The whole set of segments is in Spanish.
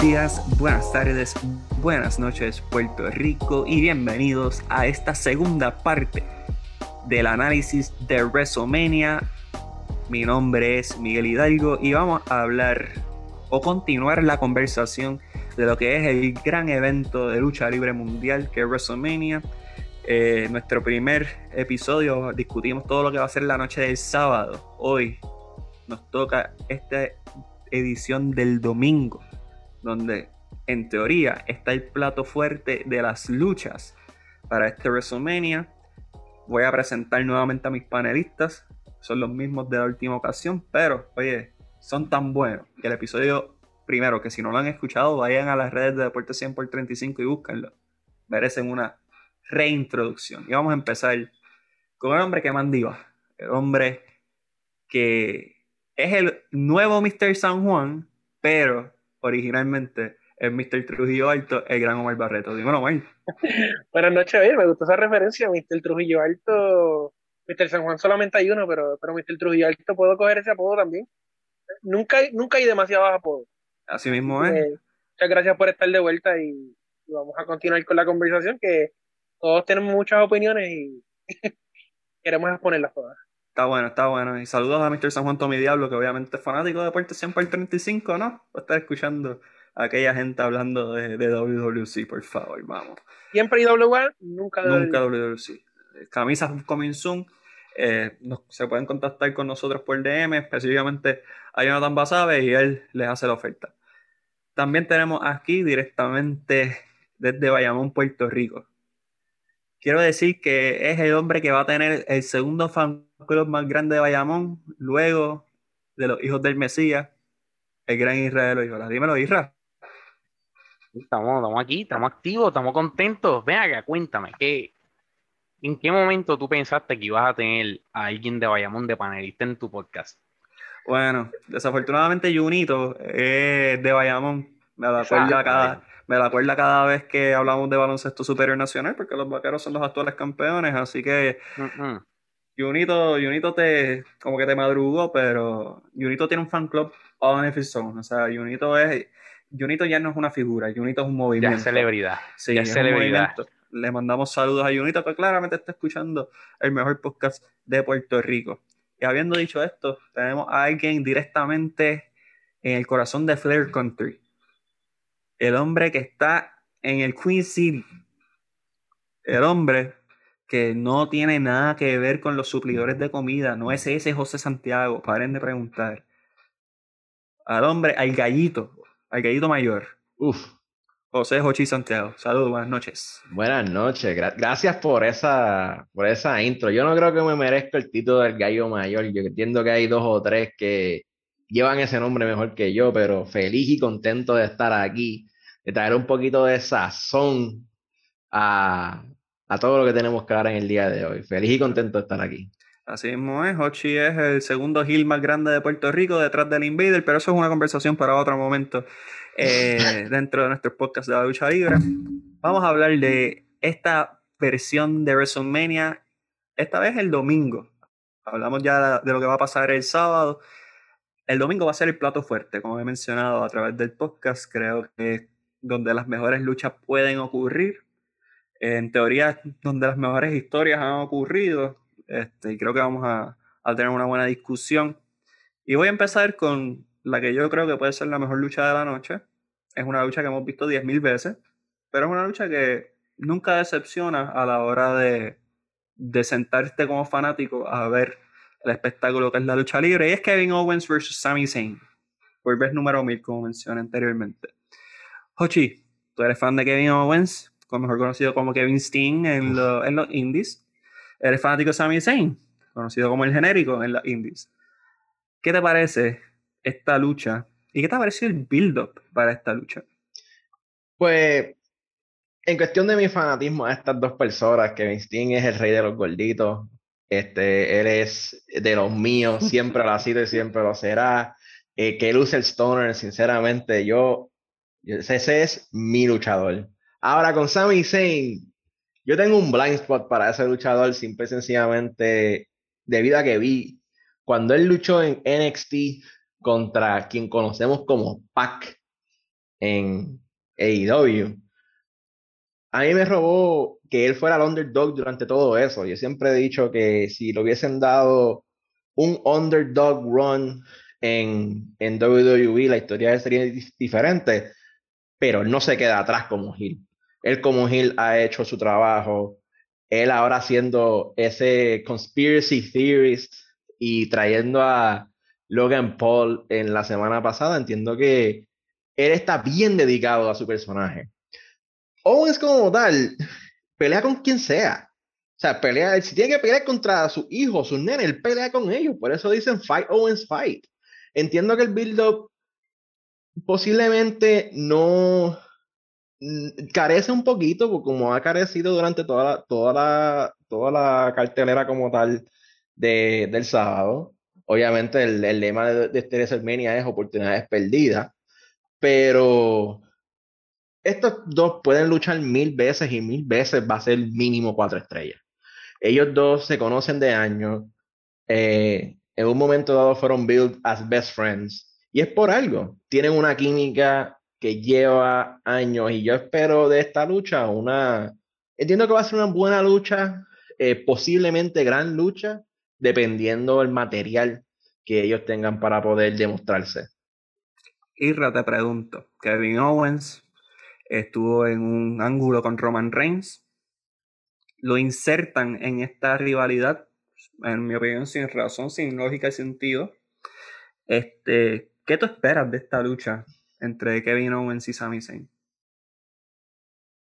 Días, buenas tardes, buenas noches Puerto Rico y bienvenidos a esta segunda parte del análisis de WrestleMania. Mi nombre es Miguel Hidalgo y vamos a hablar o continuar la conversación de lo que es el gran evento de lucha libre mundial que es WrestleMania. Eh, nuestro primer episodio discutimos todo lo que va a ser la noche del sábado. Hoy nos toca esta edición del domingo donde en teoría está el plato fuerte de las luchas para este WrestleMania. Voy a presentar nuevamente a mis panelistas. Son los mismos de la última ocasión, pero oye, son tan buenos que el episodio primero, que si no lo han escuchado, vayan a las redes de Deporte 100 por 35 y búsquenlo. Merecen una reintroducción. Y vamos a empezar con el hombre que mandiva. El hombre que es el nuevo Mr. San Juan, pero originalmente es Mr. Trujillo Alto, el gran Omar Barreto. Dímelo, Omar. Buenas noches, oye, me gustó esa referencia. Mr. Trujillo Alto, Mr. San Juan solamente hay uno, pero, pero Mr. Trujillo Alto puedo coger ese apodo también. Nunca, nunca hay demasiados apodos. Así mismo es. muchas gracias por estar de vuelta y, vamos a continuar con la conversación que todos tenemos muchas opiniones y queremos exponerlas todas. Está bueno, está bueno. Y saludos a Mr. San Juan Tommy Diablo, que obviamente es fanático de Deporte 100 por 35, ¿no? Por estar escuchando a aquella gente hablando de, de WWC, por favor, vamos. Siempre IWA, nunca Nunca WWC. Camisas coming soon. Eh, se pueden contactar con nosotros por DM, específicamente a Jonathan Basabe y él les hace la oferta. También tenemos aquí directamente desde Bayamón, Puerto Rico. Quiero decir que es el hombre que va a tener el segundo fan club más grande de Bayamón, luego de los hijos del Mesías, el gran Israel. Dímelo, Israel. Estamos, estamos aquí, estamos activos, estamos contentos. Ven acá, cuéntame, ¿qué, ¿en qué momento tú pensaste que ibas a tener a alguien de Bayamón de panelista en tu podcast? Bueno, desafortunadamente Junito es de Bayamón. Me la acuerda cada, me la acuerda cada vez que hablamos de baloncesto superior nacional, porque los vaqueros son los actuales campeones, así que Junito, te, como que te madrugó, pero Junito tiene un fan club on if O sea, Junito es, Junito ya no es una figura, Junito es un movimiento. Ya es celebridad. Sí, ya es celebridad. Le mandamos saludos a Junito, que claramente está escuchando el mejor podcast de Puerto Rico. Y habiendo dicho esto, tenemos a alguien directamente en el corazón de Flair Country. El hombre que está en el Queen City. El hombre que no tiene nada que ver con los suplidores de comida, no es ese José Santiago, paren de preguntar. Al hombre, al gallito, al gallito mayor. Uf. José Jochi Santiago. Saludos, buenas noches. Buenas noches, gracias por esa, por esa intro. Yo no creo que me merezca el título del gallo mayor. Yo entiendo que hay dos o tres que llevan ese nombre mejor que yo, pero feliz y contento de estar aquí, de traer un poquito de sazón a, a todo lo que tenemos que dar en el día de hoy. Feliz y contento de estar aquí. Así mismo es, Hochi es el segundo hill más grande de Puerto Rico detrás del Invader, pero eso es una conversación para otro momento eh, dentro de nuestro podcast de la lucha libre. Vamos a hablar de esta versión de WrestleMania, esta vez el domingo. Hablamos ya de lo que va a pasar el sábado. El domingo va a ser el plato fuerte, como he mencionado a través del podcast. Creo que es donde las mejores luchas pueden ocurrir en teoría donde las mejores historias han ocurrido. Este, y creo que vamos a, tener una buena discusión. Y voy a empezar con la que yo creo que puede ser la mejor lucha de la noche. Es una lucha que hemos visto 10.000 veces, pero es una lucha que nunca decepciona a la hora de, de sentarte como fanático a ver el espectáculo que es la lucha libre. Y es Kevin Owens versus Sami Zayn, por vez número 1000, como mencioné anteriormente. Hochi, ¿tú eres fan de Kevin Owens? mejor conocido como Kevin Steen en, en los indies. Eres fanático de Sami Zayn, conocido como el genérico en los indies. ¿Qué te parece esta lucha? ¿Y qué te ha parecido el build-up para esta lucha? Pues, en cuestión de mi fanatismo a estas dos personas, Kevin Steen es el rey de los gorditos. Este, él es de los míos, siempre lo ha sido y siempre lo será. Eh, que él el Stoner, sinceramente, yo, ese es mi luchador. Ahora con Sami Zayn, yo tengo un blind spot para ese luchador simple y sencillamente debido a que vi cuando él luchó en NXT contra quien conocemos como Pac. en AEW. A mí me robó que él fuera el underdog durante todo eso. Yo siempre he dicho que si le hubiesen dado un underdog run en, en WWE, la historia sería diferente, pero no se queda atrás como Hill. Él como Hill ha hecho su trabajo. Él ahora siendo ese conspiracy theorist y trayendo a Logan Paul en la semana pasada, entiendo que él está bien dedicado a su personaje. Owens como tal, pelea con quien sea. O sea, pelea, si tiene que pelear contra su hijo, su nene, él pelea con ellos. Por eso dicen fight Owens fight. Entiendo que el build-up posiblemente no mm, carece un poquito, como ha carecido durante toda la, toda la, toda la cartelera como tal de, del sábado. Obviamente el, el lema de, de este es oportunidades perdidas, pero estos dos pueden luchar mil veces y mil veces va a ser mínimo cuatro estrellas. Ellos dos se conocen de años. Eh, en un momento dado fueron built as best friends. Y es por algo. Tienen una química que lleva años. Y yo espero de esta lucha una. Entiendo que va a ser una buena lucha, eh, posiblemente gran lucha, dependiendo del material que ellos tengan para poder demostrarse. Irra, te pregunto: Kevin Owens estuvo en un ángulo con Roman Reigns. Lo insertan en esta rivalidad, en mi opinión, sin razón, sin lógica y sentido. Este, ¿Qué tú esperas de esta lucha entre Kevin Owens y Sami Zayn?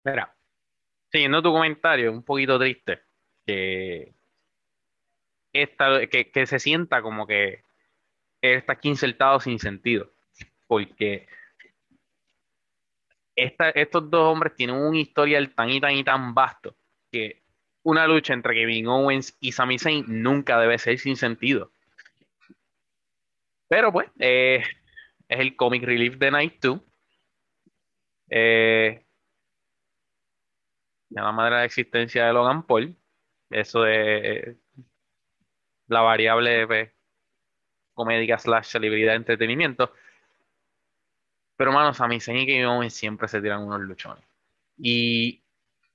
Mira, siguiendo tu comentario, un poquito triste, que, esta, que, que se sienta como que está aquí insertado sin sentido, porque estos dos hombres tienen un historial tan y tan y tan vasto que una lucha entre Kevin Owens y Sami Zayn nunca debe ser sin sentido. Pero pues, eh, es el comic relief de Night 2. Eh, la madre de la existencia de Logan Paul. Eso de la variable pues, comédica slash celebridad de entretenimiento. Pero, hermano, Sami Zayn y Kevin siempre se tiran unos luchones. Y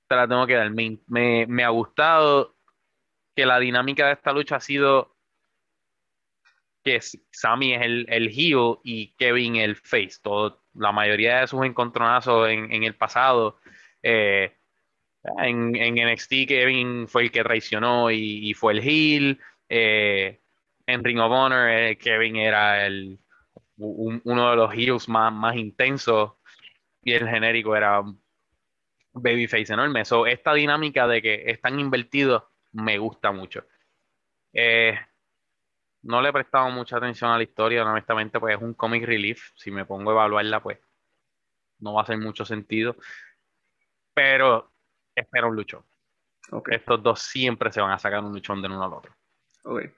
te la tengo que dar. Me, ha gustado que la dinámica de esta lucha ha sido que Sami es el, el heel y Kevin el face. Todo, la mayoría de sus encontronazos en, en el pasado, eh, en, en, NXT Kevin fue el que traicionó y, fue el heel. Eh, en Ring of Honor eh, Kevin era el, uno de los heels más, más intensos y el genérico era Babyface enorme. So, esta dinámica de que están invertidos me gusta mucho. Eh, no le he prestado mucha atención a la historia, honestamente, pues es un comic relief. Si me pongo a evaluarla, pues no va a hacer mucho sentido. Pero espero un luchón. Estos dos siempre se van a sacar un luchón de uno al otro. Okay.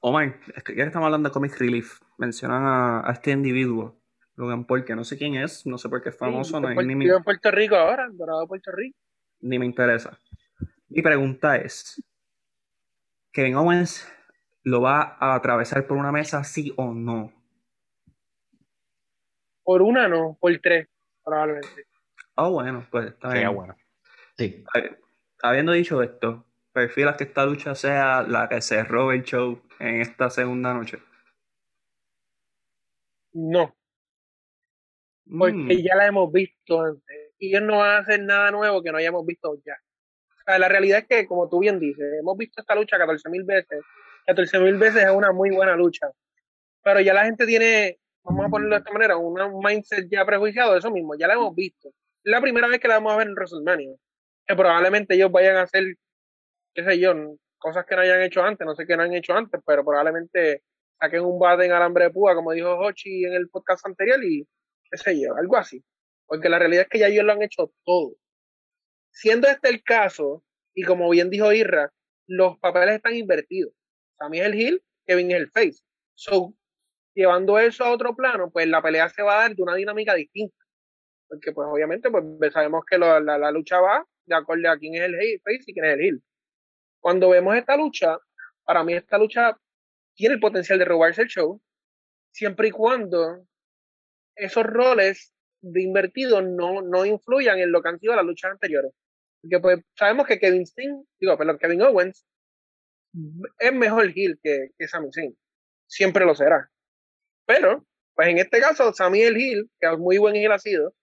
Omar, ya que estamos hablando de Comic Relief, mencionan a, este individuo, Logan Paul, que no sé quién es, no sé por qué es famoso. no, ni, en Puerto Rico ahora, Dorado de Puerto Rico. Ni me interesa. Mi pregunta es, ¿Kevin Owens lo va a atravesar por una mesa, sí o no? Por una no, por tres, probablemente. Ah, bueno, pues está bien. bueno. Sí. Habiendo dicho esto, ¿prefieras que esta lucha sea la que cerró el show en esta segunda noche? No. Porque mm. ya la hemos visto antes. Y ellos no van a hacer nada nuevo que no hayamos visto ya. la realidad es que, como tú bien dices, hemos visto esta lucha 14.000 veces. 14.000 veces es una muy buena lucha. Pero ya la gente tiene, vamos a ponerlo de esta manera, un mindset ya prejuiciado de eso mismo. Ya la hemos visto. Es la primera vez que la vamos a ver en WrestleMania. Que probablemente ellos vayan a hacer, qué sé yo, cosas que no hayan hecho antes, no sé qué no han hecho antes, pero probablemente saquen un bate en alambre de púa, como dijo Hochi en el podcast anterior, y qué sé yo, algo así. Porque la realidad es que ya ellos lo han hecho todo. Siendo este el caso, y como bien dijo Irra, los papeles están invertidos. Sammy es el heel, Kevin es el face. So, llevando eso a otro plano, pues la pelea se va a dar de una dinámica distinta. Porque pues obviamente pues sabemos que la, la, lucha va de acuerdo a quién es el face y quién es el heel. Cuando vemos esta lucha, para mí esta lucha tiene el potencial de robarse el show, siempre y cuando esos roles de invertidos no, no influyan en lo que han sido las luchas anteriores. Porque pues sabemos que Kevin Steen, digo, perdón, Kevin Owens es mejor heel que, que Sami Zayn. Siempre lo será. Pero, pues en este caso, Sami el heel, que es muy buen heel ha sido,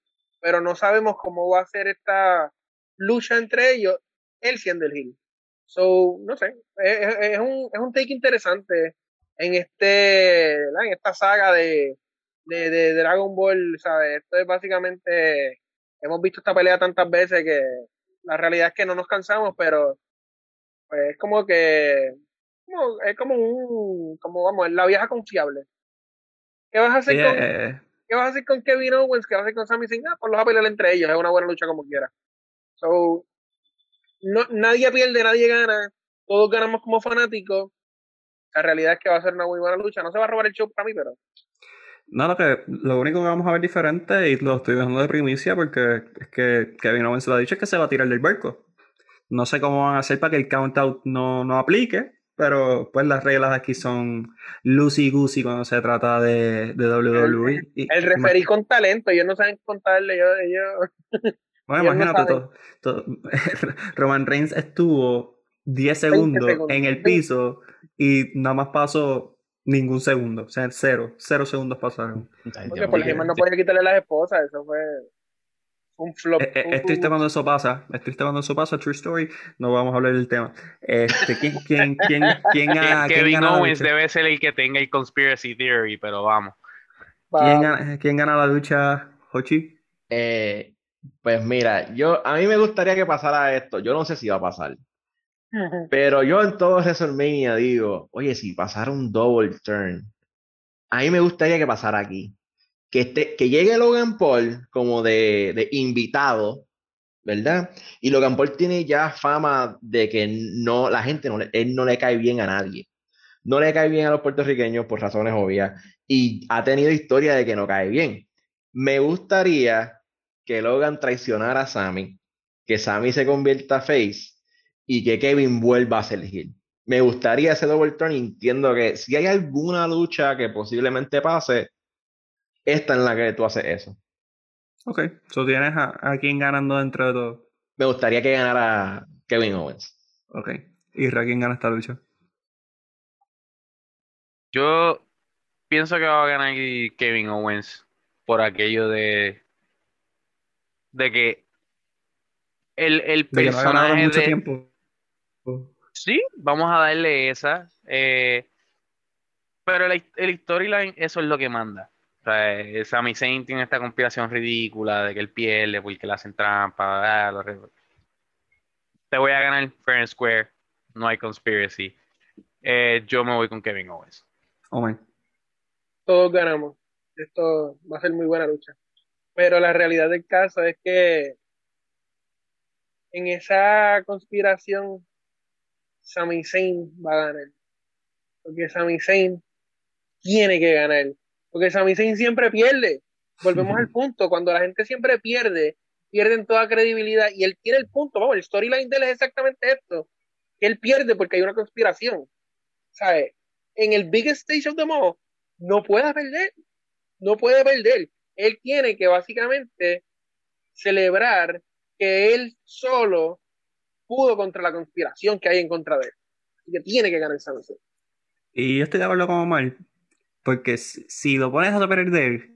pero no sabemos cómo va a ser esta lucha entre ellos, él siendo el heel. So, no sé, es, un, es un take interesante en este en esta saga de, de, de Dragon Ball, ¿sabes? Esto es básicamente, hemos visto esta pelea tantas veces que la realidad es que no nos cansamos, pero pues es como que es como un como vamos, la vieja confiable. ¿Qué vas a hacer con eh, ¿Qué vas a hacer con Kevin Owens? ¿Qué vas a hacer con Sami Zayn? Ah, pues los a pelear entre ellos, es una buena lucha como quiera. So, no, nadie pierde, nadie gana, todos ganamos como fanáticos. La realidad es que va a ser una muy buena lucha. No se va a robar el show para mí, pero no, lo, que, lo único que vamos a ver diferente, y lo estoy dejando de primicia porque es que Kevin Owens lo ha dicho, es que se va a tirar del barco. No sé cómo van a hacer para que el count-out no, no aplique, pero pues las reglas aquí son loosey goosey cuando se trata de, de WWE. El, el referí con talento, ellos no saben contarle, ellos... bueno, imagínate, todo, Roman Reigns estuvo 10 segundos, en el piso y nada más pasó ningún segundo, o sea, cero, cero segundos pasaron. Porque por ejemplo no podía quitarle las esposas, eso fue un flop. Es, eh, es, triste cuando eso pasa, es triste cuando eso pasa, true story, no vamos a hablar del tema. Este, ¿quién, quién, quién, quién, Kevin Owens debe ser el que tenga el conspiracy theory, pero vamos. ¿Quién gana, ¿quién gana la lucha, Hochi? Eh, pues mira, yo a mí me gustaría que pasara esto, yo no sé si va a pasar. Pero yo en todo WrestleMania digo, oye, si pasara un double turn, a mí me gustaría que pasara aquí. Que, que llegue Logan Paul como de, de invitado, ¿verdad? Y Logan Paul tiene ya fama de que no, la gente no, él no le cae bien a nadie. No le cae bien a los puertorriqueños por razones obvias. Y ha tenido historia de que no cae bien. Me gustaría que Logan traicionara a Sammy, que Sammy se convierta face y que Kevin vuelva a ser heel. Me gustaría ese double turn y entiendo que si hay alguna lucha que posiblemente pase, esta en la que tú haces eso. Ok, so tienes a, a quién ganando dentro de todo. Me gustaría que ganara Kevin Owens. Ok, ¿y Ra quién gana esta lucha? Yo pienso que va a ganar Kevin Owens por aquello de de que el, el personaje mucho tiempo. Sí, vamos a darle esa. Eh, pero el, el storyline, eso es lo que manda. O sea, eh, Sami Zayn tiene esta conspiración ridícula de que él pierde porque le hacen trampa. Ah, Te voy a ganar fair and square. No hay conspiracy. Eh, yo me voy con Kevin Owens. Oh, Todos ganamos. Esto va a ser muy buena lucha. Pero la realidad del caso es que en esa conspiración, Sami Zayn va a ganar. Porque Sami Zayn tiene que ganar. Porque Sami Zayn siempre pierde. Volvemos al punto. Cuando la gente siempre pierde, pierden toda credibilidad. Y él tiene el punto. Vamos, el storyline de él es exactamente esto. Que él pierde porque hay una conspiración. ¿Sabes? En el biggest stage of the all, no puede perder. No puede perder. Él tiene que básicamente celebrar que él solo pudo contra la conspiración que hay en contra de él. y que tiene que ganar Samson. Y yo estoy de acuerdo con mal porque si lo pones a perder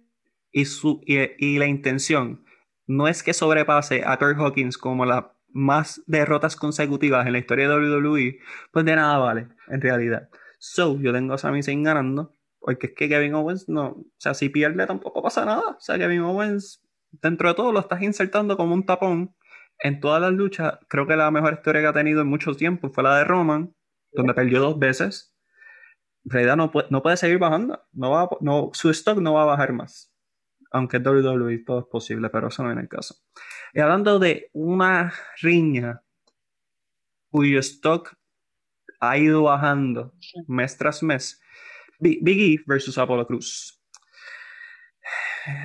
y, su, y, la intención no es que sobrepase a Kurt Hawkins como las más derrotas consecutivas en la historia de WWE, pues de nada vale, en realidad. So, yo tengo a Sami Zayn ganando, porque es que Kevin Owens no, o sea, si pierde tampoco pasa nada. O sea, Kevin Owens, dentro de todo, lo estás insertando como un tapón en todas las luchas, creo que la mejor historia que ha tenido en mucho tiempo fue la de Roman, donde perdió dos veces. En realidad no puede, no puede seguir bajando. No va, no, su stock no va a bajar más. Aunque WWE todo es posible, pero eso no viene el caso. Y hablando de una riña cuyo stock ha ido bajando mes tras mes, Big E versus Apollo Cruz.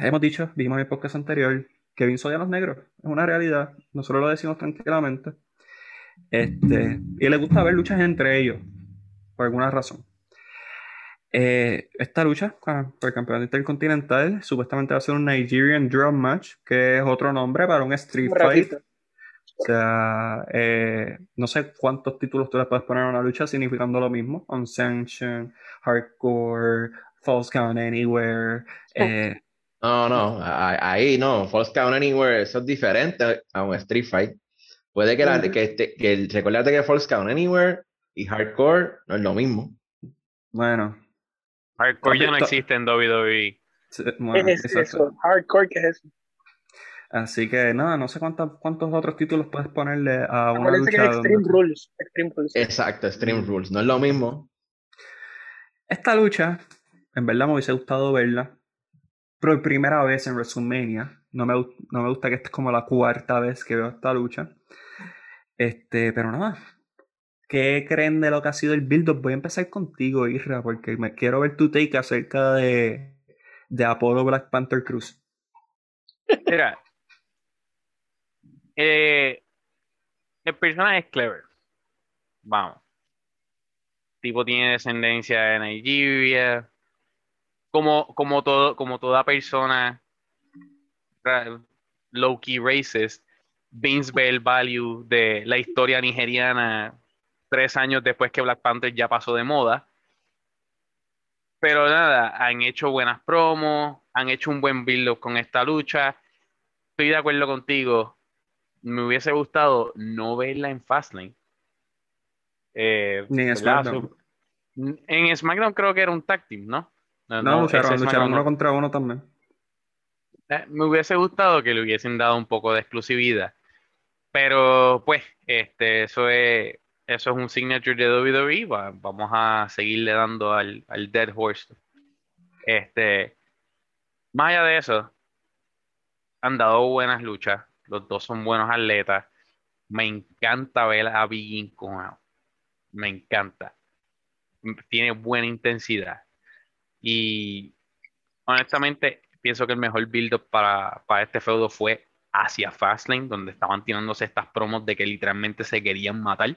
Hemos dicho, vimos en el podcast anterior, Kevin odia a los negros. Es una realidad. Nosotros lo decimos tranquilamente. Este, y le gusta ver luchas entre ellos. Por alguna razón. Eh, esta lucha por el campeonato intercontinental supuestamente va a ser un Nigerian Drum Match, que es otro nombre para un Street Fight. O sea, eh, no sé cuántos títulos tú le puedes poner a una lucha significando lo mismo. Unsanctioned, Hardcore, False Count Anywhere. Eh, no, no, ahí no. False Count Anywhere, eso es diferente a un Street Fight. Puede que, la, que, este, que recordarte que False Count Anywhere y Hardcore no es lo mismo. Bueno. Hardcore ya no existe en WWE. es eso? Hardcore, ¿qué es eso? Así que nada, no sé cuántos, cuántos otros títulos puedes ponerle a una lucha. Que Extreme, Rules. Extreme Rules. Exacto, Extreme Rules. No es lo mismo. Esta lucha, en verdad me hubiese gustado verla por primera vez en WrestleMania. No me, no me gusta que esta es como la cuarta vez que veo esta lucha. Este, pero nada. ¿Qué creen de lo que ha sido el build-up? Voy a empezar contigo, Isra, porque me quiero ver tu take acerca de, de Apollo Black Panther Cruz. Mira, eh, el personaje es clever. Vamos. tipo tiene descendencia de Nigeria como, como, todo, como toda persona low-key racist, Vince ve el value de la historia nigeriana tres años después que Black Panther ya pasó de moda. Pero nada, han hecho buenas promos, han hecho un buen build con esta lucha. Estoy de acuerdo contigo. Me hubiese gustado no verla en Fastlane. Eh, Ni en SmackDown. En SmackDown creo que era un tag team, ¿no? No, lucharon, uno contra uno también. Eh, me hubiese gustado que le hubiesen dado un poco de exclusividad. Pero, pues, este, eso es, eso es un signature de WWE. vamos a seguirle dando al, Dead Horse. Este, más allá de eso, han dado buenas luchas. Los dos son buenos atletas. Me encanta ver a Big con Me encanta. Tiene buena intensidad. Y honestamente, pienso que el mejor build-up para, este feudo fue hacia Fastlane, donde estaban tirándose estas promos de que literalmente se querían matar.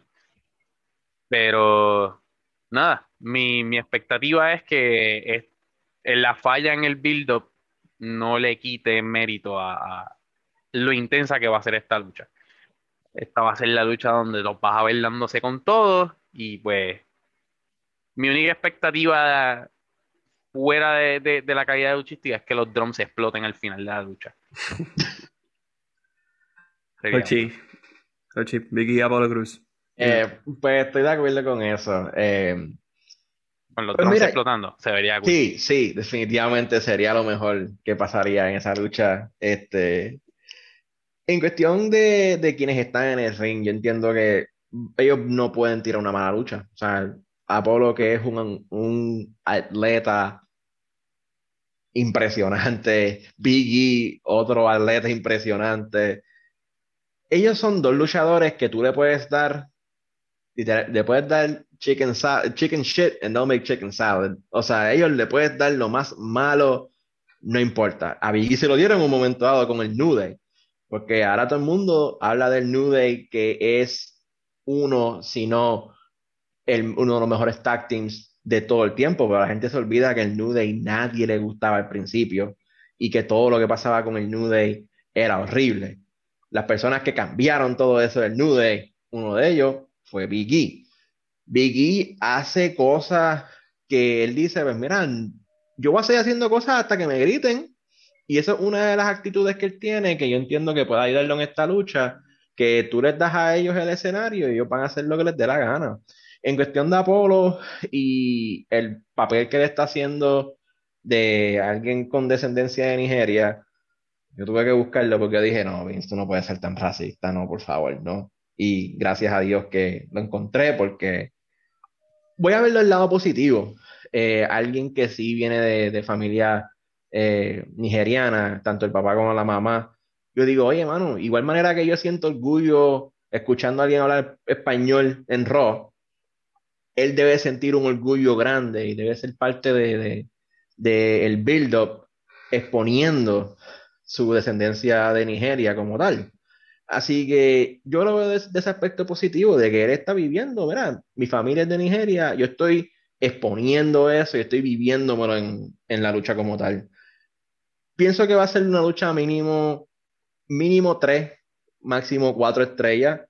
Pero nada, mi, expectativa es que la falla en el build-up no le quite mérito a, lo intensa que va a ser esta lucha. Esta va a ser la lucha donde los vas a ver dándose con todos y pues mi única expectativa fuera de, la caída de luchística es que los drums exploten al final de la lucha. Ochi, Ochi, Vicky Apolo Cruz. Eh, pues estoy de acuerdo con eso. Eh, con los pues drums explotando, se vería cool. Sí, sí, definitivamente sería lo mejor que pasaría en esa lucha. Este, en cuestión de, de quienes están en el ring, yo entiendo que ellos no pueden tirar una mala lucha. O sea, Apolo, que es un, un atleta impresionante, Biggie, otro atleta impresionante. Ellos son dos luchadores que tú le puedes dar, le puedes dar chicken, chicken shit and no make chicken salad. O sea, ellos le puedes dar lo más malo, no importa. A Biggie se lo dieron en un momento dado con el Day, porque ahora todo el mundo habla del New Day que es uno, si no uno de los mejores tag teams de todo el tiempo, pero la gente se olvida que el New Day nadie le gustaba al principio y que todo lo que pasaba con el New Day era horrible. Las personas que cambiaron todo eso del New Day, uno de ellos fue Big E. Big E hace cosas que él dice, pues mira, yo voy a seguir haciendo cosas hasta que me griten. Y eso es una de las actitudes que él tiene, que yo entiendo que puede ayudarlo en esta lucha, que tú les das a ellos el escenario y ellos van a hacer lo que les dé la gana. En cuestión de Apolo y el papel que le está haciendo de alguien con descendencia de Nigeria, yo tuve que buscarlo porque dije, no, esto no puede ser tan racista, no, por favor, no. Y gracias a Dios que lo encontré porque voy a verlo del lado positivo. Eh, alguien que sí viene de, familia eh, nigeriana, tanto el papá como la mamá, yo digo, oye, mano, igual manera que yo siento orgullo escuchando a alguien hablar español en Raw, él debe sentir un orgullo grande y debe ser parte de, el build-up exponiendo su descendencia de Nigeria como tal. Así que yo lo veo desde ese aspecto positivo de que él está viviendo, ¿verdad? Mi familia es de Nigeria, yo estoy exponiendo eso y estoy viviéndomelo en, en la lucha como tal. Pienso que va a ser una lucha mínimo, mínimo tres, máximo cuatro estrellas,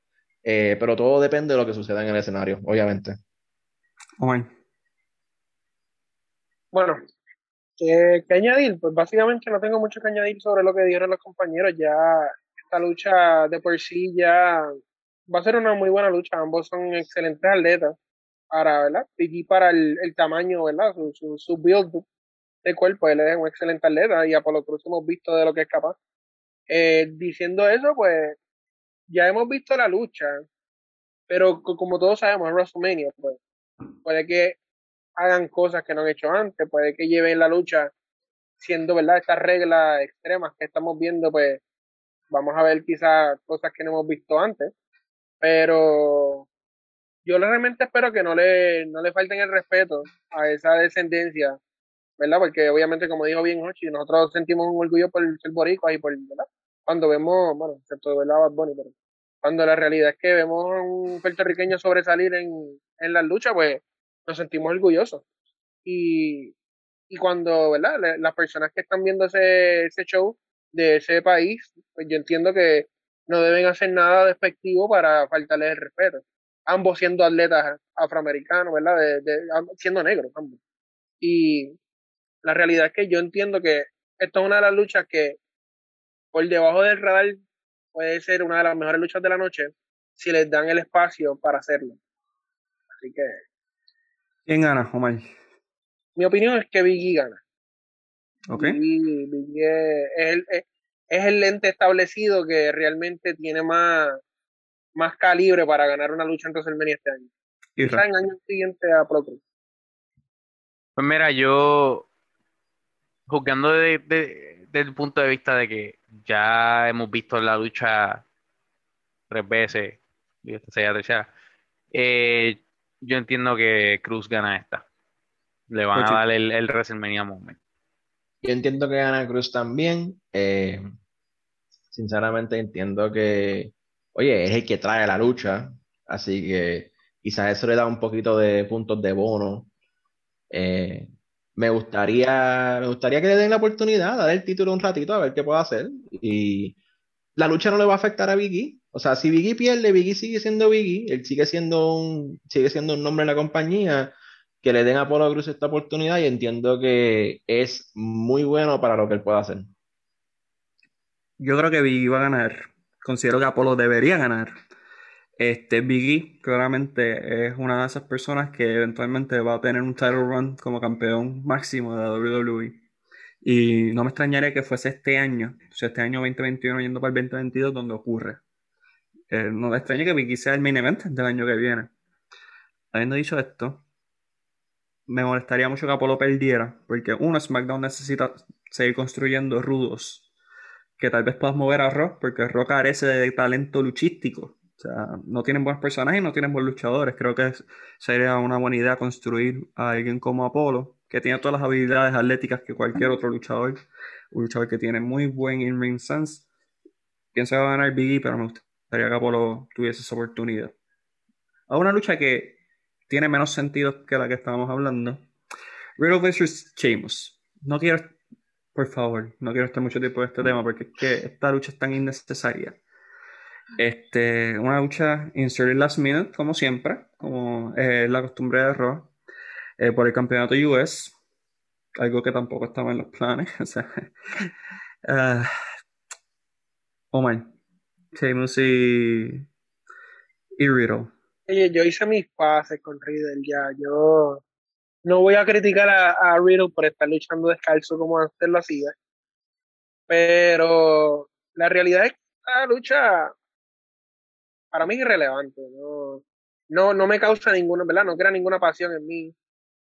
eh, pero todo depende de lo que suceda en el escenario, obviamente. Bueno, bueno ¿qué, añadir? Pues básicamente no tengo mucho que añadir sobre lo que dijeron los compañeros. Ya esta lucha de por sí ya va a ser una muy buena lucha. Ambos son excelentes atletas para, ¿verdad? Y para el, tamaño, ¿verdad? Su, su, build de cuerpo, él es un excelente atleta y Apolo Cruz hemos visto de lo que es capaz. Eh, diciendo eso, pues ya hemos visto la lucha, pero como todos sabemos, en WrestleMania, pues puede que hagan cosas que no han hecho antes, puede que lleven la lucha siendo, ¿verdad? Estas reglas extremas que estamos viendo, pues vamos a ver quizás cosas que no hemos visto antes, pero yo realmente espero que no le, no le falten el respeto a esa descendencia, ¿verdad? Porque obviamente, como dijo bien Hochi, nosotros sentimos un orgullo por ser boricua y por, ¿verdad? Cuando vemos, bueno, excepto de Bad Bunny, pero cuando la realidad es que vemos a un puertorriqueño sobresalir en, en las luchas, pues nos sentimos orgullosos. Y, y cuando, ¿verdad? Las personas que están viendo ese, ese show de ese país, pues yo entiendo que no deben hacer nada despectivo para faltarles el respeto. Ambos siendo atletas afroamericanos, ¿verdad? De, siendo negros, ambos. Y la realidad es que yo entiendo que esto es una de las luchas que por debajo del radar puede ser una de las mejores luchas de la noche si les dan el espacio para hacerlo. Así que. ¿Quién gana, Omar? Mi opinión es que Biggie gana. Ok. Biggie, es, el, es el lente establecido que realmente tiene más, más calibre para ganar una lucha en WrestleMania este año. Y en el año siguiente a Pro Pues mira, yo juzgando desde el punto de vista de que ya hemos visto la lucha tres veces, y esta sea tercera, eh, yo entiendo que Cruz gana esta. Le van a dar el, el WrestleMania Moment. Yo entiendo que gana Cruz también. Eh, sinceramente entiendo que, oye, es el que trae la lucha, así que quizás eso le da un poquito de puntos de bono. Eh, me gustaría, me gustaría que le den la oportunidad, dar el título un ratito a ver qué puede hacer. Y la lucha no le va a afectar a Biggie. O sea, si Biggie pierde, Biggie sigue siendo Biggie, él sigue siendo un, sigue siendo un nombre en la compañía que le den a Apolo Cruz esta oportunidad y entiendo que es muy bueno para lo que él pueda hacer. Yo creo que Biggie va a ganar. Considero que Apolo debería ganar. Este Biggie claramente es una de esas personas que eventualmente va a tener un title run como campeón máximo de la WWE. Y no me extrañaría que fuese este año, o sea, este año 2021 yendo para el 2022 donde ocurre. Eh, no me extraña que Biggie sea el main event del año que viene. Habiendo dicho esto, me molestaría mucho que Apolo perdiera, porque uno, SmackDown necesita seguir construyendo rudos que tal vez puedas mover a Rock, porque Rock carece de talento luchístico. O sea, no tienen buenos personajes y no tienen buenos luchadores. Creo que sería una buena idea construir a alguien como Apolo, que tiene todas las habilidades atléticas que cualquier otro luchador. Un luchador que tiene muy buen in-ring sense. Pienso que va a ganar Biggie, pero me gustaría que Apolo tuviese esa oportunidad. A una lucha que tiene menos sentido que la que estábamos hablando. Riddle vs. Sheamus. No quiero, por favor, no quiero estar mucho tiempo en este tema porque es que esta lucha es tan innecesaria. Este, una lucha inserted last minute, como siempre, como es la costumbre de Raw, eh, por el campeonato US, algo que tampoco estaba en los planes. o sea, uh, oh y, y Riddle. Oye, yo hice mis pases con Riddle ya. Yo no voy a criticar a, a Riddle por estar luchando descalzo como antes lo hacía. Pero la realidad es que esta lucha para mí es irrelevante. No, no, no me causa ninguna, ¿verdad? No crea ninguna pasión en mí.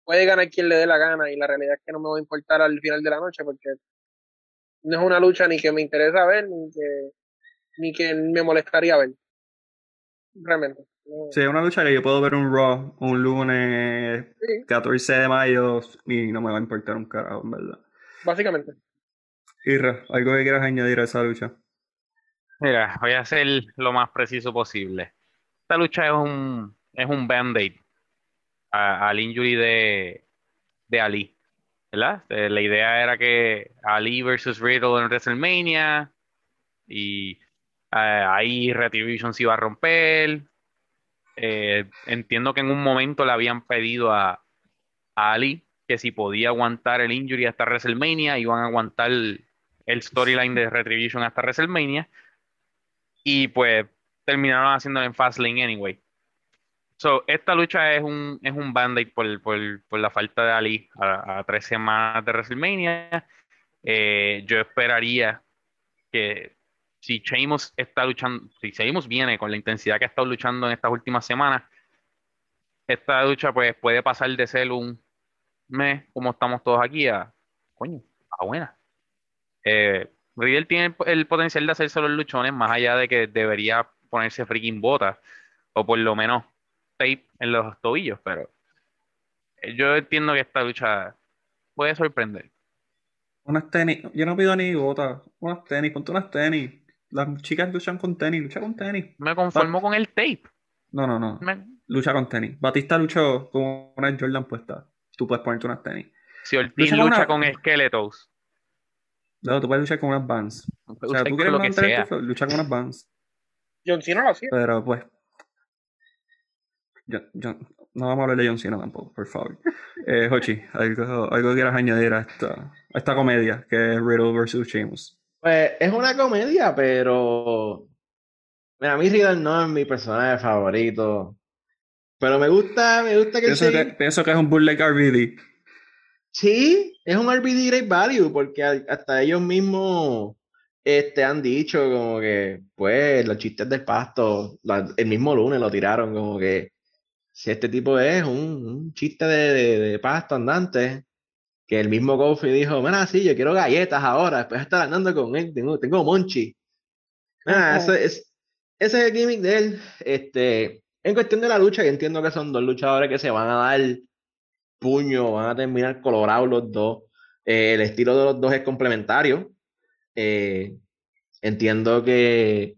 Puede ganar quien le dé la gana y la realidad es que no me va a importar al final de la noche porque no es una lucha ni que me interesa ver ni que, ni que me molestaría ver. Realmente. Sí, es una lucha que yo puedo ver un Raw un lunes 14 de mayo y no me va a importar un carajo, en verdad. Básicamente. Irra, ¿algo que quieras añadir a esa lucha? Mira, voy a ser lo más preciso posible. Esta lucha es un, es un band-aid al injury de, de Ali. ¿Verdad? Eh, la idea era que Ali versus Riddle en WrestleMania y eh, ahí Retribution se iba a romper. Eh, entiendo que en un momento le habían pedido a, Ali que si podía aguantar el injury hasta WrestleMania, iban a aguantar el, storyline de Retribution hasta WrestleMania. Y pues terminaron haciéndolo en Fastlane anyway. So, esta lucha es un, es un band-aid por, la falta de Ali a, tres semanas de WrestleMania. Eh, yo esperaría que si Sheamus está luchando, si Sheamus viene con la intensidad que ha estado luchando en estas últimas semanas, esta lucha pues puede pasar de ser un mes, como estamos todos aquí, a coño, a buena. Eh, Riddle tiene el, potencial de hacerse los luchones, más allá de que debería ponerse freaking botas, o por lo menos tape en los tobillos, pero eh, yo entiendo que esta lucha puede sorprender. Unas tenis, yo no pido ni botas, unas tenis, ponte unas tenis. Las chicas luchan con tenis, lucha con tenis. Me conformo con el tape. No, no, no. Lucha con tenis. Batista luchó con una Jordan puesta. Tú puedes ponerte unas tenis. Si Ortiz lucha, con esqueletos. No, tú puedes luchar con unas bands. O sea, tú quieres mantener tu lucha con unas bands. John Cena lo hacía. Pero pues. Yo, yo, no vamos a hablar de John Cena tampoco, por favor. Eh, Hochi, ¿algo, algo quieras añadir a esta, a esta comedia que es Riddle vs. Sheamus? Pues es una comedia, pero. Mira, a mí Riddle no es mi personaje favorito. Pero me gusta, me gusta que pienso, que, pienso que es un bootleg RBD. Sí, es un RBD Great Value, porque hasta ellos mismos este, han dicho como que, pues, los chistes del pasto, el mismo lunes lo tiraron, como que si este tipo es un, chiste de, de, pasto andante, que el mismo Kofi dijo, mira, sí, yo quiero galletas ahora, después de estar andando con él, tengo, tengo monchi. Mira, ese, es, ese es el gimmick de él. Este, en cuestión de la lucha, yo entiendo que son dos luchadores que se van a dar puño, van a terminar colorados los dos. Eh, el estilo de los dos es complementario. Eh, entiendo que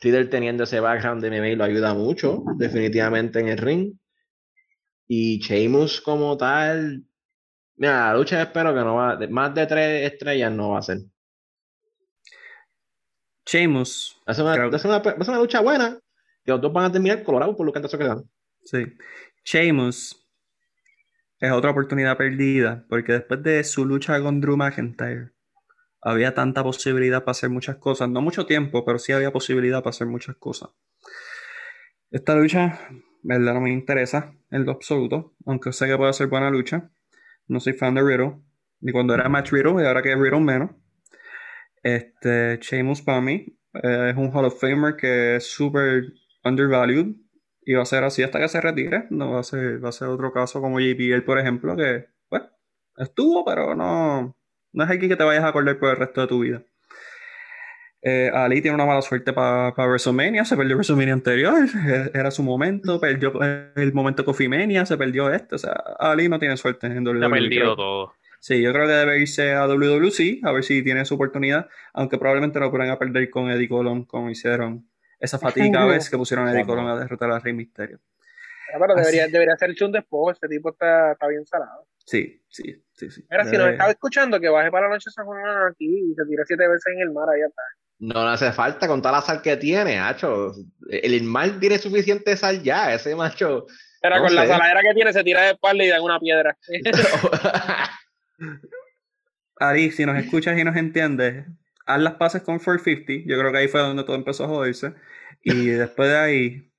Riddle teniendo ese background de MMA lo ayuda mucho, definitivamente en el ring. Y Sheamus como tal, Mira, la lucha espero que no va, más de tres estrellas no va a ser. Sheamus. Va a ser una, lucha buena, que los dos van a terminar colorados por lo que se quedan. Sí. Sheamus es otra oportunidad perdida, porque después de su lucha con Drew McIntyre, había tanta posibilidad para hacer muchas cosas. No mucho tiempo, pero sí había posibilidad para hacer muchas cosas. Esta lucha, verdad, no me interesa en lo absoluto, aunque sé que puede ser buena lucha. No soy fan de Riddle. Ni cuando era Match Riddle y ahora que es Riddle menos. Este, Sheamus para eh, es un Hall of Famer que es súper undervalued y va a ser así hasta que se retire. No va a ser, va a ser otro caso como JPL, por ejemplo, que pues, estuvo, pero no, no es aquí que te vayas a acordar por el resto de tu vida. Eh, Ali tiene una mala suerte para WrestleMania, se perdió WrestleMania anterior, eh, era su momento, perdió el momento Cofimania, se perdió este, o sea, Ali no tiene suerte en WWE. Se ha perdido todo. Sí, yo creo que debe irse a WWC, a ver si tiene su oportunidad, aunque probablemente no puedan a perder con Eddie Colon, como hicieron esa fatídica vez que pusieron a Eddie Colon a derrotar a Rey Mysterio. Pero, debería, debería hacerse un después, este tipo está, está bien salado. Sí, sí, sí, sí. Mira, si nos estaba escuchando, que baje para la noche San Juan aquí y se tire siete veces en el mar, ahí está. No le hace falta con toda la sal que tiene, macho. El mar tiene suficiente sal ya, ese macho. Pero con la saladera que tiene se tira de espalda y da una piedra. Ari, si nos escuchas y nos entiendes, haz las pases con 450. Yo creo que ahí fue donde todo empezó a joderse. Y después de ahí,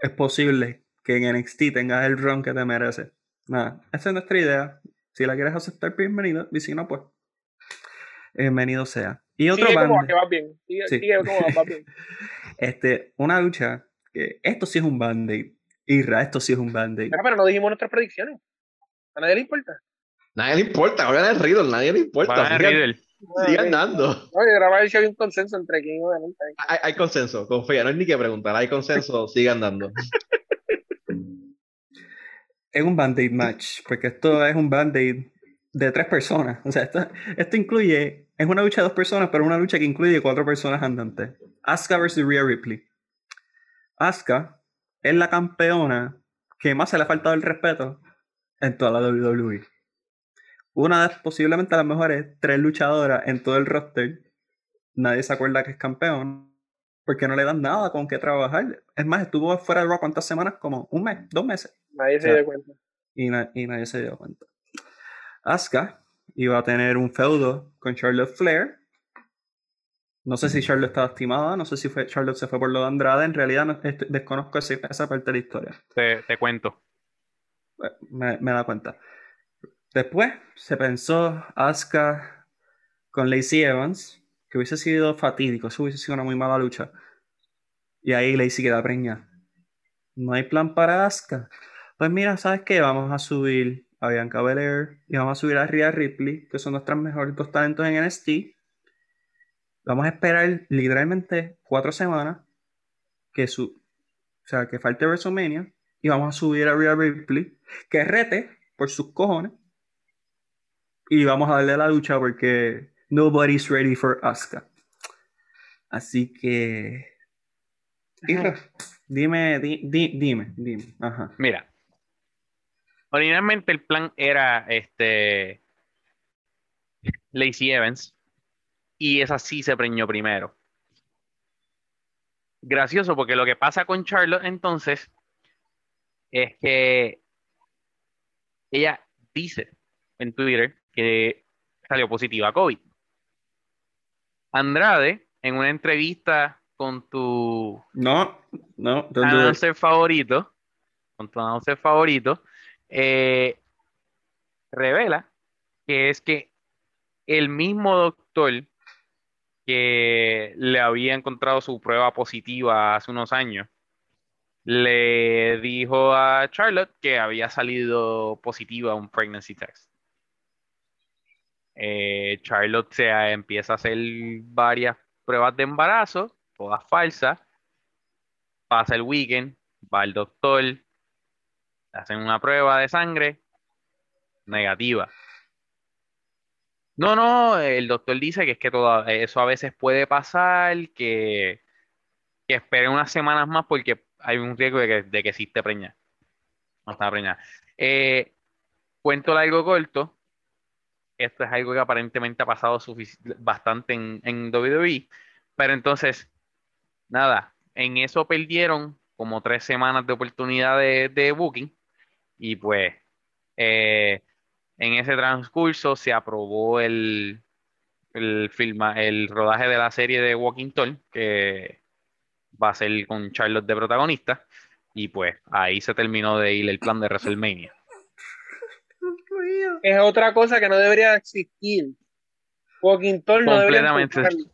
es posible que en NXT tengas el run que te merece. Nada, esa es nuestra idea. Si la quieres aceptar, bienvenido. Y si no, pues, bienvenido sea. Y otro sigue como que va bien. Sigue, como va bien. este, una lucha que esto sí es un band-aid. Irra, esto sí es un band-aid. Pero, no dijimos nuestras predicciones. A nadie le importa. Nadie le importa, a el Riddle, nadie le importa. Sigan, sigan dando. Oye, grabar si hay un consenso entre quién obviamente. Hay, hay consenso, confía, no hay ni que preguntar, hay consenso, sigan dando. es un band-aid match, porque esto es un band-aid de tres personas. O sea, esto, esto incluye es una lucha de dos personas, pero una lucha que incluye cuatro personas andantes. Asuka versus Rhea Ripley. Asuka es la campeona que más se le ha faltado el respeto en toda la WWE. Una de posiblemente las mejores tres luchadoras en todo el roster. Nadie se acuerda que es campeón. Porque no le dan nada con qué trabajar. Es más, estuvo fuera de Raw cuántas semanas, como un mes, dos meses. Nadie se dio cuenta. Y, y nadie se dio cuenta. Asuka iba a tener un feudo con Charlotte Flair. No sé si Charlotte estaba estimada, no sé si fue, Charlotte se fue por lo de Andrade. En realidad este, desconozco esa, parte de la historia. Te, cuento. Me, me, da cuenta. Después se pensó Asuka con Lacey Evans, que hubiese sido fatídico, eso hubiese sido una muy mala lucha. Y ahí Lacey queda preña. No hay plan para Asuka. Pues mira, ¿sabes qué? Vamos a subir a Bianca Belair y vamos a subir a Rhea Ripley, que son nuestros mejores dos talentos en NXT. Vamos a esperar literalmente cuatro semanas que su, o sea, que falte WrestleMania y vamos a subir a Rhea Ripley, que rete por sus cojones y vamos a darle la lucha porque nobody's ready for Asuka. Así que dime, dime, dime. Ajá. Mira, originalmente el plan era este Lacey Evans y esa sí se preñó primero. Gracioso porque lo que pasa con Charlotte entonces es que ella dice en Twitter que salió positiva a COVID. Andrade, en una entrevista con tu no, no, announcer favorito, con tu announcer favorito, eh, revela que es que el mismo doctor que le había encontrado su prueba positiva hace unos años, le dijo a Charlotte que había salido positiva un pregnancy test. Eh, Charlotte se empieza a hacer varias pruebas de embarazo, todas falsas. Pasa el weekend, va al doctor, hacen una prueba de sangre negativa. No, no, el doctor dice que es que todo, eso a veces puede pasar, que, que esperen unas semanas más porque hay un riesgo de que, de que existe preñada. No está preñada. Eh, cuento largo corto. Esto es algo que aparentemente ha pasado bastante en, en WWE. Pero entonces, nada, en eso perdieron como tres semanas de oportunidad de, de booking. Y pues, eh, en ese transcurso se aprobó el, el, el rodaje de la serie de Walking Tall, que va a ser con Charlotte de protagonista. Y pues ahí se terminó de ir el plan de WrestleMania. Es otra cosa que no debería existir. Walking Tall no debería existir.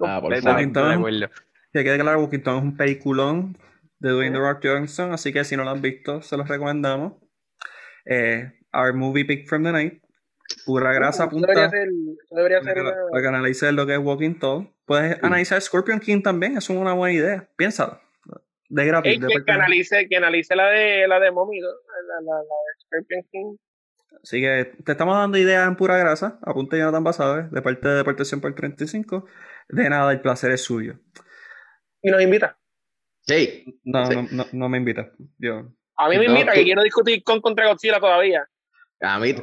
ah, por que quede claro, Walking Tall es un peliculón de Dwayne The Rock Johnson, así que si no lo han visto, se los recomendamos. Eh, Our Movie Pick from the Night. Pura grasa punta. Debería ser, debería ser para, que analices lo que es Walking Tall. Puedes analizar Scorpion King también, eso es una buena idea. Piénsalo. De gratis. que, analice, que analice la de la de Mommy, la, la, de Scorpion King. Así que te estamos dando ideas en pura grasa. Apunte Jonathan Basabe, de parte de Deportación por 35. De nada, el placer es suyo. ¿Y nos invita? Sí. No, No, no, me invita. Yo. A mí me invita, que quiero discutir con contra Godzilla todavía. A mí,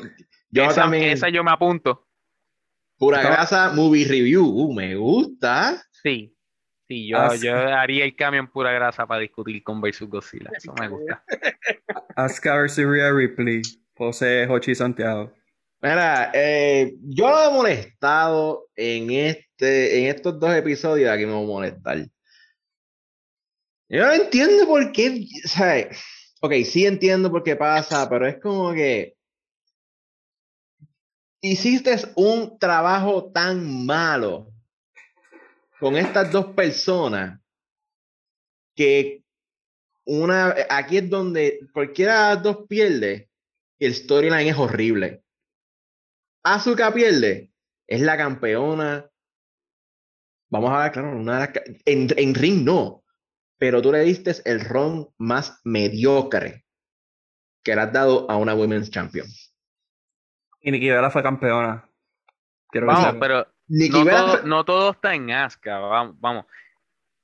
yo esa, también. Esa yo me apunto. Pura grasa movie review. Uh, me gusta. Sí. Sí, yo, yo haría el cambio en pura grasa para discutir con versus Godzilla. Eso me gusta. Asuka Rhea Ripley. José Hochi Santiago. Mira, eh, yo lo he molestado en, este, en estos dos episodios. Aquí me voy a molestar. Yo no entiendo por qué. O sea, ok, sí entiendo por qué pasa, pero es como que hiciste un trabajo tan malo con estas dos personas que una aquí es donde cualquiera de las dos pierde el storyline es horrible. Azuka pierde es la campeona. Vamos a ver claro una en, en ring no pero tú le diste el ron más mediocre que le has dado a una women's champion. Y Nikki Bella fue campeona. vamos, pero no, todo, no, todo, está en Asuka. Vamos. vamos.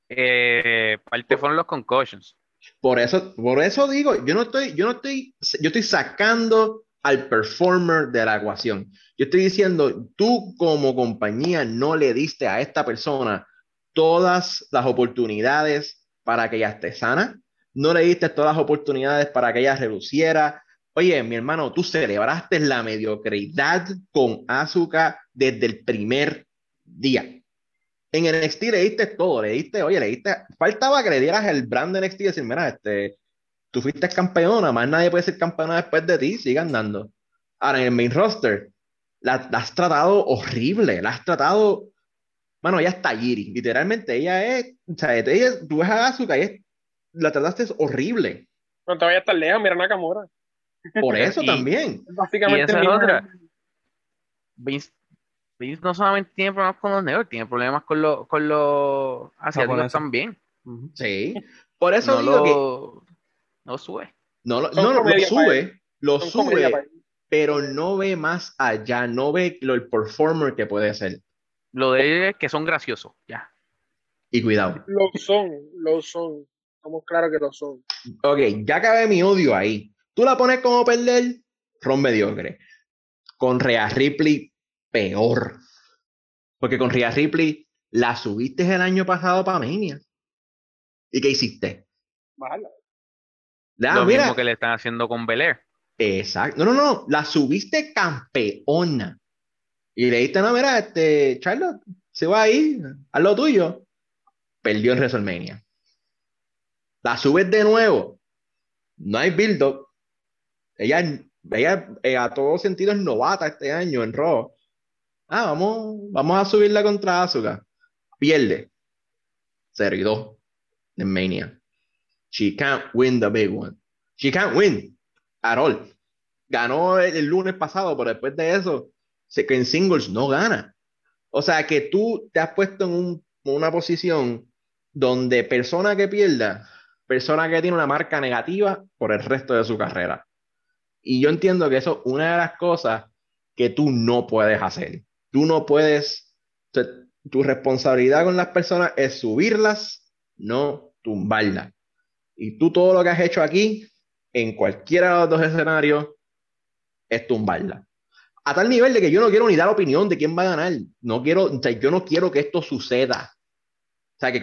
Eh, parte fueron los concussions. Por eso, por eso digo, yo no estoy, yo no estoy, yo estoy sacando al performer de la ecuación. Yo estoy diciendo, tú como compañía no le diste a esta persona todas las oportunidades para que ella esté sana, no le diste todas las oportunidades para que ella reduciera. Oye, mi hermano, tú celebraste la mediocridad con Azuka desde el primer día. En NXT le diste todo, le diste, oye, le diste, faltaba que le dieras el brand de NXT y decir, mira, este, tú fuiste campeona, más nadie puede ser campeona después de ti, sigue andando. Ahora, en el main roster, la, has tratado horrible, la has tratado, bueno, ella está Tajiri, literalmente, ella es, o sea, ella, tú ves a Asuka y la trataste horrible. No te vayas tan lejos, mira Nakamura. Por eso también. Básicamente. Y esa es otra. Vince, no solamente tiene problemas con los negros, tiene problemas con los con los asiáticos también. Sí. Por eso digo que no sube. No, lo, no, lo sube, lo sube, pero no ve más allá, no ve lo, el performer que puede ser. Lo de que son graciosos, ya. Y cuidado. Lo son, lo son. Estamos claros que lo son. Ok, ya acabé mi odio ahí. Tú la pones como perder, Ron mediocre. Con Rhea Ripley, peor. Porque con Rhea Ripley la subiste el año pasado para Mania. ¿Y qué hiciste? Vale. Lo mismo que le están haciendo con Belair. Exacto. No, no, no. La subiste campeona. Y le dijiste, no, mira, este, Charlotte, se va ahí, haz lo tuyo. Perdió en WrestleMania. La subes de nuevo. No hay build-up. Ella, ella eh, a todo sentido es novata este año en Raw. Ah, vamos, vamos a subirla contra Asuka. Pierde. 0 y 2 en Mania. She can't win the big one. She can't win at all. Ganó el, lunes pasado, pero después de eso, que en singles no gana. O sea que tú te has puesto en una posición donde persona que pierda, persona que tiene una marca negativa por el resto de su carrera. Y yo entiendo que eso es una de las cosas que tú no puedes hacer. Tú no puedes, tu responsabilidad con las personas es subirlas, no tumbarlas. Y tú todo lo que has hecho aquí, en cualquiera de los dos escenarios, es tumbarla. A tal nivel de que yo no quiero ni dar opinión de quién va a ganar. No quiero, o sea, yo no quiero que esto suceda. O sea, que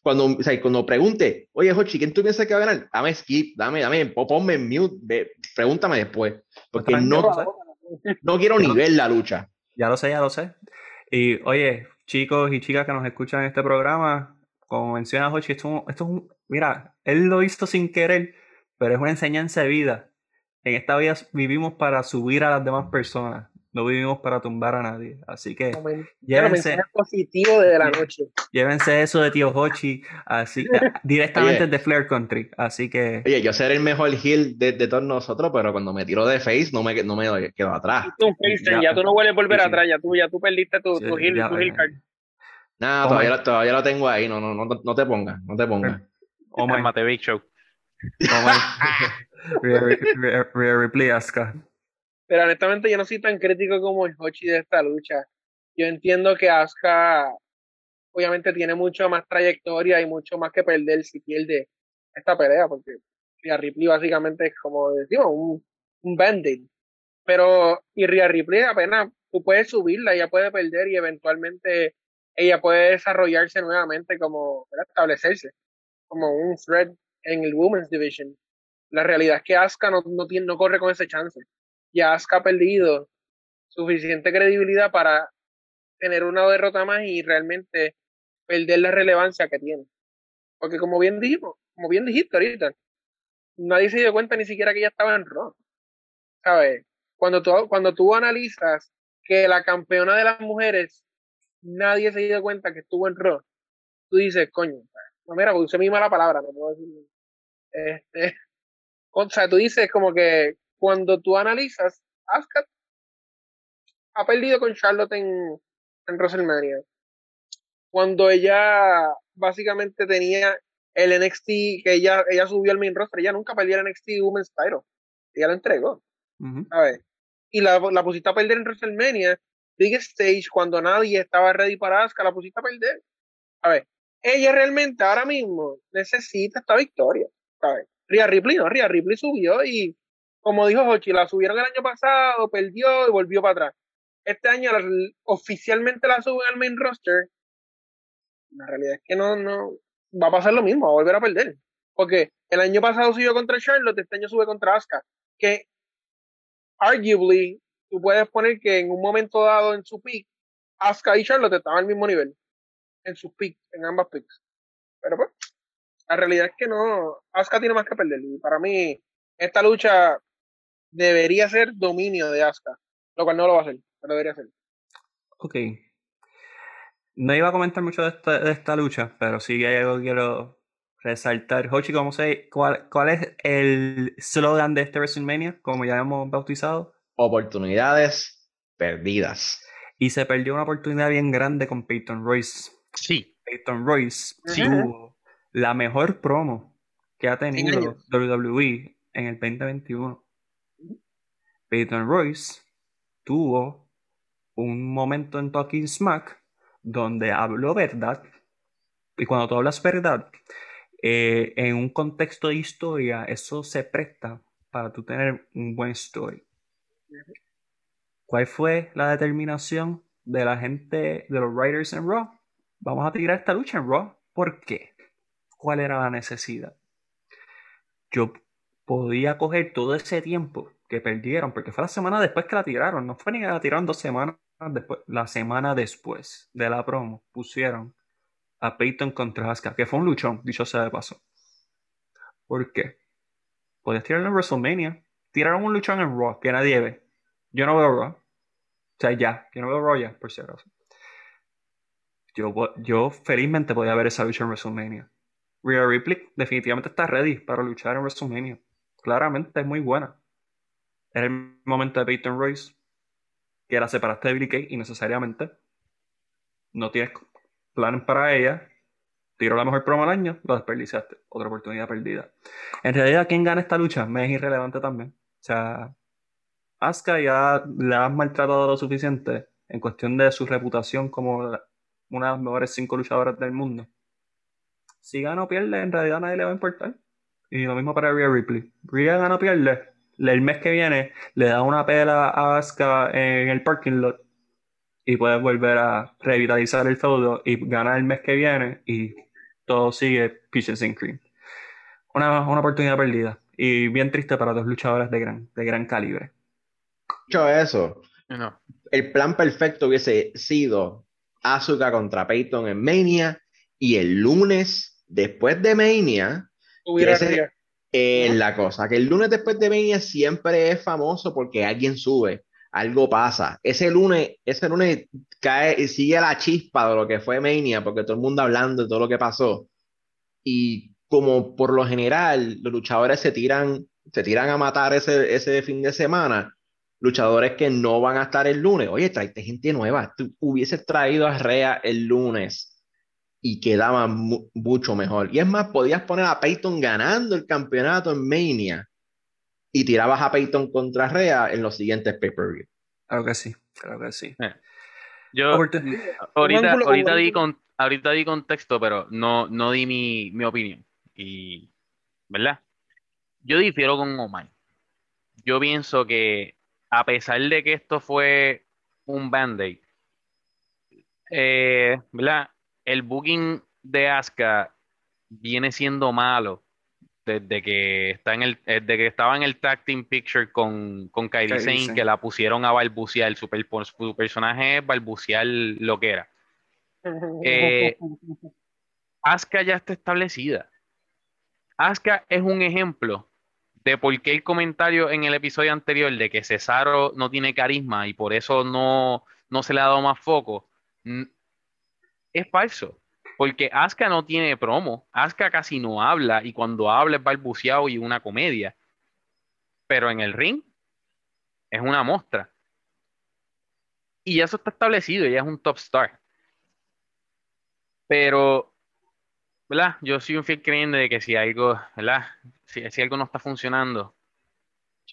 cuando, o sea, cuando pregunte, oye, Jochi, ¿quién tú piensas que va a ganar? Dame skip, dame, dame, ponme en mute, pregúntame después. Porque no, no quiero ni ver la lucha. Ya lo sé, ya lo sé. Y oye, chicos y chicas que nos escuchan en este programa, como menciona esto, esto es un, mira, él lo hizo sin querer, pero es una enseñanza de vida. En esta vida vivimos para subir a las demás personas, no vivimos para tumbar a nadie. Así que llévense, positivo de la noche. Llévense eso de tío Hochi así, directamente de Flair Country. Así que. Oye, yo seré el mejor heel de, todos nosotros, pero cuando me tiro de face no me, no me quedo atrás. Tú, ya, tú no vuelves a volver atrás, ya tú, ya tú perdiste tu, tu heel, tu heel card. Nada, todavía, todavía lo tengo ahí, no, no, no, no te pongas, no te pongas. Oh my. Mate Big Show. Oh my. Replay Asuka. Pero honestamente yo no soy tan crítico como el Hochi de esta lucha. Yo entiendo que Asuka obviamente tiene mucho más trayectoria y mucho más que perder si pierde esta pelea, porque Rhea Ripley básicamente es como decimos, un, un band-aid. Pero, y Rhea Ripley apenas tú puedes subirla, ella puede perder y eventualmente ella puede desarrollarse nuevamente como, establecerse como un thread en el Women's Division. La realidad es que Asuka no, no, tiene, no corre con ese chance. Y Asuka ha perdido suficiente credibilidad para tener una derrota más y realmente perder la relevancia que tiene. Porque como bien dijimos, como bien dijiste ahorita, nadie se dio cuenta ni siquiera que ella estaba en Raw. ¿Sabes? Cuando tú, cuando tú analizas que la campeona de las mujeres, nadie se dio cuenta que estuvo en Raw, tú dices, coño, no, mira, usé mi mala palabra, no puedo decir. Este, o sea, tú dices como que cuando tú analizas, Asuka ha perdido con Charlotte en, en WrestleMania. Cuando ella básicamente tenía el NXT, que ella, ella subió al main roster, ella nunca perdió el NXT Women's Title. Ella lo entregó. A ver. Y la, la pusiste a perder en WrestleMania, Big Stage, cuando nadie estaba ready para Asuka, la pusiste a perder. A ver, ella realmente ahora mismo necesita esta victoria, ¿sabes? Ria Ripley no, Ria Ripley subió y, como dijo Hochi, la subieron el año pasado, perdió y volvió para atrás. Este año oficialmente la suben al main roster. La realidad es que no, no, va a pasar lo mismo, va a volver a perder. Porque el año pasado subió contra Charlotte, este año sube contra Asuka. Que, arguably, tú puedes poner que en un momento dado en su pick, Asuka y Charlotte estaban al mismo nivel en sus picks, en ambas picks. Pero pues, la realidad es que no, Asuka tiene más que perder. Y para mí, esta lucha debería ser dominio de Asuka, lo cual no lo va a hacer, pero debería ser. Ok. No iba a comentar mucho de esta, de esta lucha, pero sí hay algo que quiero resaltar. Hochi, ¿cómo sé cuál, cuál es el slogan de este WrestleMania, como ya hemos bautizado? Oportunidades perdidas. Y se perdió una oportunidad bien grande con Peyton Royce. Sí. Peyton Royce tuvo la mejor promo que ha tenido WWE en el 2021. Peyton Royce tuvo un momento en Talking Smack donde habló verdad. Y cuando tú hablas verdad, eh, en un contexto de historia, eso se presta para tú tener un buen story. ¿Cuál fue la determinación de la gente de los writers en Raw? vamos a tirar esta lucha en Raw. ¿Por qué? ¿Cuál era la necesidad? Yo podía coger todo ese tiempo que perdieron, porque fue la semana después que la tiraron, no fue ni que la tiraron dos semanas después, la semana después de la promo, pusieron a Peyton contra Asuka, que fue un luchón, dicho sea de paso. ¿Por qué? Podías tirarlo en WrestleMania, tiraron un luchón en Raw, que nadie ve. Yo no veo Raw. O sea, ya, yo no veo Raw ya, por si acaso. Yo, felizmente podía ver esa lucha en WrestleMania. Rhea Ripley definitivamente está ready para luchar en WrestleMania. Claramente es muy buena. Era el momento de Peyton Royce, que la separaste de Billy Kay innecesariamente. No tienes planes para ella. Tiro la mejor promo al año, lo desperdiciaste. Otra oportunidad perdida. En realidad, ¿quién gana esta lucha? Me es irrelevante también. O sea, Asuka ya le has maltratado lo suficiente en cuestión de su reputación como una de las mejores cinco luchadoras del mundo. Si gana o pierde, en realidad nadie le va a importar. Y lo mismo para Rhea Ripley. Rhea gana o pierde. El mes que viene le da una pela a Asuka en el parking lot y puedes volver a revitalizar el feudo y ganar el mes que viene y todo sigue peaches and cream. Una, una oportunidad perdida y bien triste para dos luchadores de gran, de gran calibre. Dicho eso, el plan perfecto hubiese sido Asuka contra Peyton en Mania y el lunes después de Mania es la cosa, que el lunes después de Mania siempre es famoso porque alguien sube, algo pasa. Ese lunes, ese lunes cae y sigue la chispa de lo que fue Mania porque todo el mundo hablando de todo lo que pasó. Y como por lo general los luchadores se tiran, se tiran a matar ese, ese fin de semana, luchadores que no van a estar el lunes. Oye, traiste gente nueva. Tú hubieses traído a Rea el lunes y quedaba mucho mejor. Y es más, podías poner a Peyton ganando el campeonato en Mania y tirabas a Peyton contra Rea en los siguientes pay-per-view. Claro que sí, claro que sí. Eh, yo ahorita, ahorita, di con, ahorita di contexto, pero no, no di mi, mi opinión. Y, ¿verdad? Yo difiero con Omar. Yo pienso que a pesar de que esto fue un band-aid, eh, El booking de Asuka viene siendo malo desde que está en el desde que estaba en el tag team picture con, con Kairi Sane, que la pusieron a balbucear su, su personaje es balbucear lo que era. Eh, Asuka ya está establecida. Asuka es un ejemplo de por qué el comentario en el episodio anterior de que Cesaro no tiene carisma y por eso no, no se le ha dado más foco, es falso. Porque Asuka no tiene promo, Asuka casi no habla y cuando habla es balbuceado y una comedia. Pero en el ring es una mostra. Y eso está establecido, ella es un top star. Pero, ¿verdad? Yo soy un fiel creyente de que si algo, ¿verdad? si, algo no está funcionando,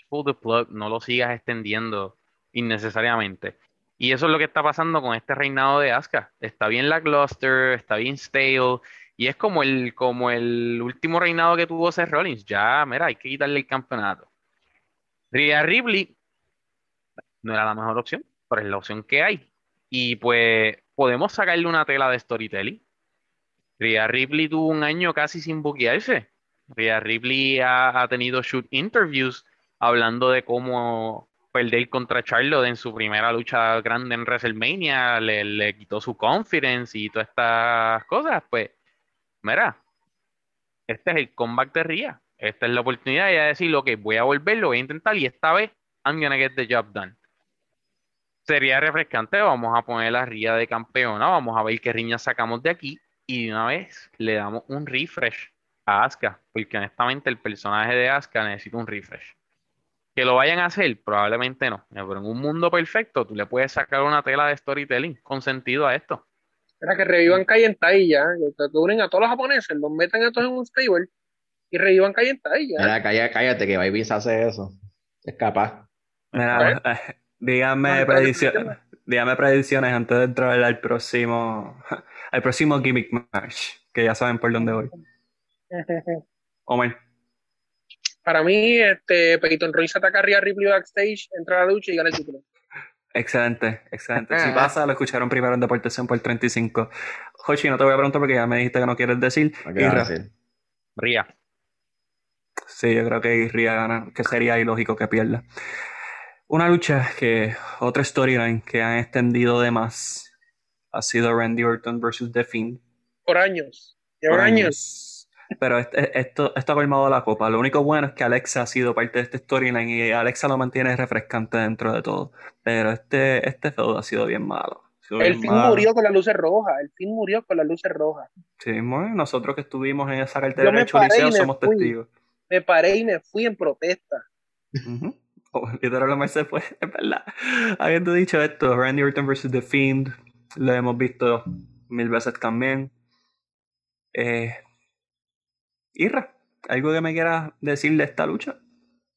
pull the plug, no lo sigas extendiendo innecesariamente. Y eso es lo que está pasando con este reinado de Asuka. Está bien la cluster, está bien stale. Y es como el, como el último reinado que tuvo Seth Rollins. Ya, mira, hay que quitarle el campeonato. Rhea Ripley no era la mejor opción, pero es la opción que hay. Y pues podemos sacarle una tela de storytelling. Rhea Ripley tuvo un año casi sin buquearse. Rhea Ripley ha, tenido shoot interviews hablando de cómo perder contra Charlotte en su primera lucha grande en WrestleMania, le, quitó su confidence y todas estas cosas. Pues, mira, este es el comeback de Rhea. Esta es la oportunidad de decir, ok, voy a volver, lo voy a intentar y esta vez I'm gonna get the job done sería refrescante. Vamos a poner la ría de campeona, vamos a ver qué riña sacamos de aquí y de una vez le damos un refresh a Asuka, porque honestamente el personaje de Asuka necesita un refresh. Que lo vayan a hacer, probablemente no, pero en un mundo perfecto tú le puedes sacar una tela de storytelling con sentido a esto. Era que revivan en ya, que unen a todos los japoneses, los metan a todos en un stable y revivan en ya. cállate, cállate, que Baby hace eso. Es capaz. Dígame predicciones, dígame predicciones antes de entrar al próximo, al próximo gimmick match, que ya saben por dónde voy. Omar. Para mí, este, Peyton Royce ataca a Ripley backstage, entra a la lucha y gana el título. Excelente, excelente. Si pasa, lo escucharon primero en Deportación por 35. Hochi, no te voy a preguntar porque ya me dijiste que no quieres decir. Ría. Sí, yo creo que Ría gana, que sería ilógico que pierda. Una lucha que, otra storyline que han extendido de más ha sido Randy Orton versus The Fiend. Por años. Por años. Pero esto, esto ha colmado la copa. Lo único bueno es que Alexa ha sido parte de esta storyline y Alexa lo mantiene refrescante dentro de todo. Pero este, este feudo ha sido bien malo. el fin murió con las luces rojas. El fin murió con las luces rojas. Sí, nosotros que estuvimos en esa cartera de Choliseo somos testigos. Me paré y me fui en protesta. Oh, literalmente se fue, es verdad. Habiendo dicho esto, Randy Orton vs. The Fiend, lo hemos visto mil veces también. Eh, Irra, ¿algo que me quieras decir de esta lucha?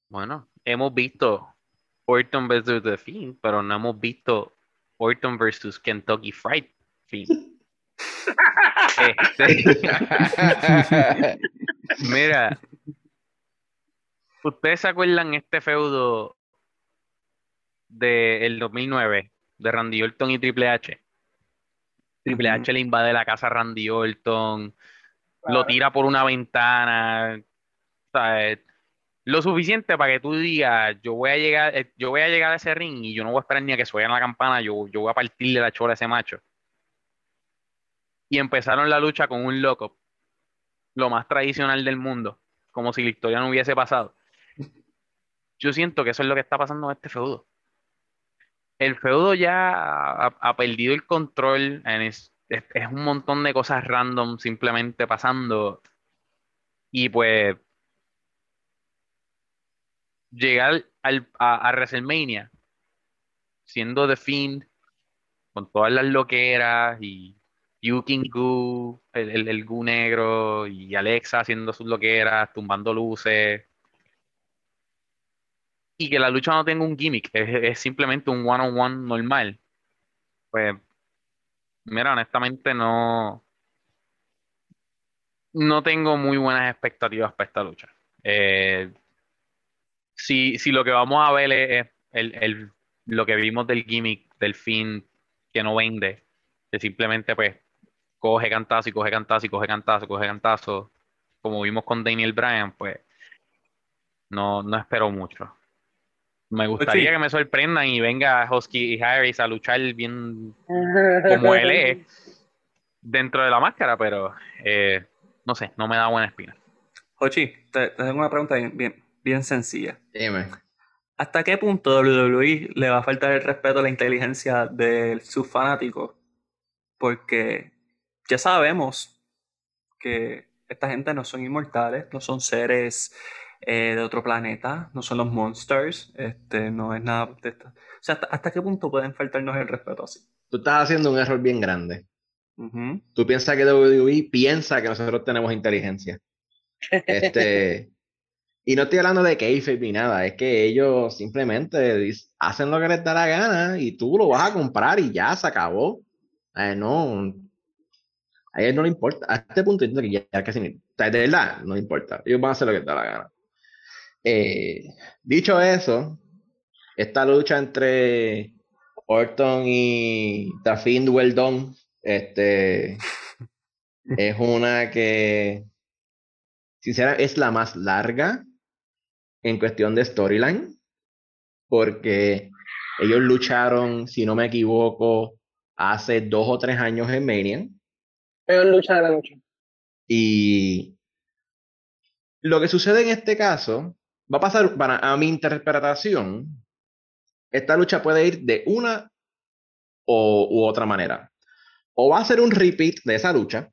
Bueno, hemos visto Orton vs. The Fiend, pero no hemos visto Orton vs. Kentucky Fried Fiend. Este, mira, ¿Ustedes se acuerdan este feudo del 2009 de Randy Orton y Triple H? Triple H le invade la casa a Randy Orton, lo tira por una ventana, lo suficiente para que tú digas, yo voy a llegar, eh, yo voy a llegar a ese ring y yo no voy a esperar ni a que suene la campana, yo, yo voy a partirle la chola a ese macho. Y empezaron la lucha con un loco, lo más tradicional del mundo, como si la historia no hubiese pasado yo siento que eso es lo que está pasando en este feudo. El feudo ya ha, perdido el control, es, un montón de cosas random simplemente pasando. Y pues llegar al, a, WrestleMania siendo The Fiend con todas las loqueras y Yuking Goo, el, el, el Goo negro y Alexa haciendo sus loqueras, tumbando luces y que la lucha no tenga un gimmick, es, simplemente un one-on-one normal, pues, mira, honestamente no, no tengo muy buenas expectativas para esta lucha. Eh, si, si, lo que vamos a ver es el, lo que vimos del gimmick, del fin que no vende, que simplemente pues coge cantazo y coge cantazo y coge cantazo, coge cantazo, como vimos con Daniel Bryan, pues no, no espero mucho. Me pues gustaría que me sorprendan y venga Husky y Harris a luchar bien como él es dentro de la máscara, pero eh, no sé, no me da buena espina. Hochi, te, tengo una pregunta bien, bien, sencilla. Dime. ¿Hasta qué punto WWE le va a faltar el respeto a la inteligencia de sus fanáticos? Porque ya sabemos que esta gente no son inmortales, no son seres eh, de otro planeta, no son los monsters, este, no es nada de esto. O sea, ¿hasta, qué punto pueden faltarnos el respeto así? Tú estás haciendo un error bien grande. Tú piensas que WWE piensa que nosotros tenemos inteligencia. Este, Y no estoy hablando de kayfabe ni nada, es que ellos simplemente hacen lo que les da la gana y tú lo vas a comprar y ya se acabó. Eh, no, a ellos no le importa. A este punto que ya, casi ni, de verdad, no importa. Ellos van a hacer lo que les da la gana. Eh, dicho eso, esta lucha entre Orton y Fiend Well este, es una que, sinceramente, es la más larga en cuestión de storyline, porque ellos lucharon, si no me equivoco, hace dos o tres años en Mania. Peor lucha de la noche. Y lo que sucede en este caso va a pasar, para a mi interpretación, esta lucha puede ir de una o, u otra manera. O va a ser un repeat de esa lucha,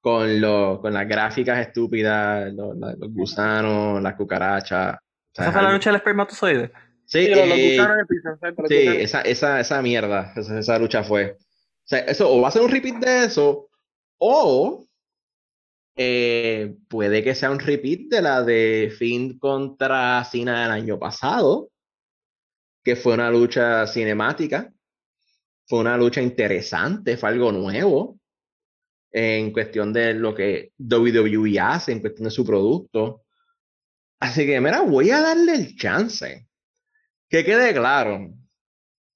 con, lo, con las gráficas estúpidas, los, gusanos, las cucarachas. ¿Esa fue la lucha del espermatozoide? Sí, sí, eh, sí esa, esa, esa mierda, esa, esa, lucha fue. O sea, eso, o va a ser un repeat de eso, o eh, puede que sea un repeat de la de Finn contra Cena del año pasado, que fue una lucha cinemática, fue una lucha interesante, fue algo nuevo en cuestión de lo que WWE hace, en cuestión de su producto. Así que, mira, voy a darle el chance. Que quede claro,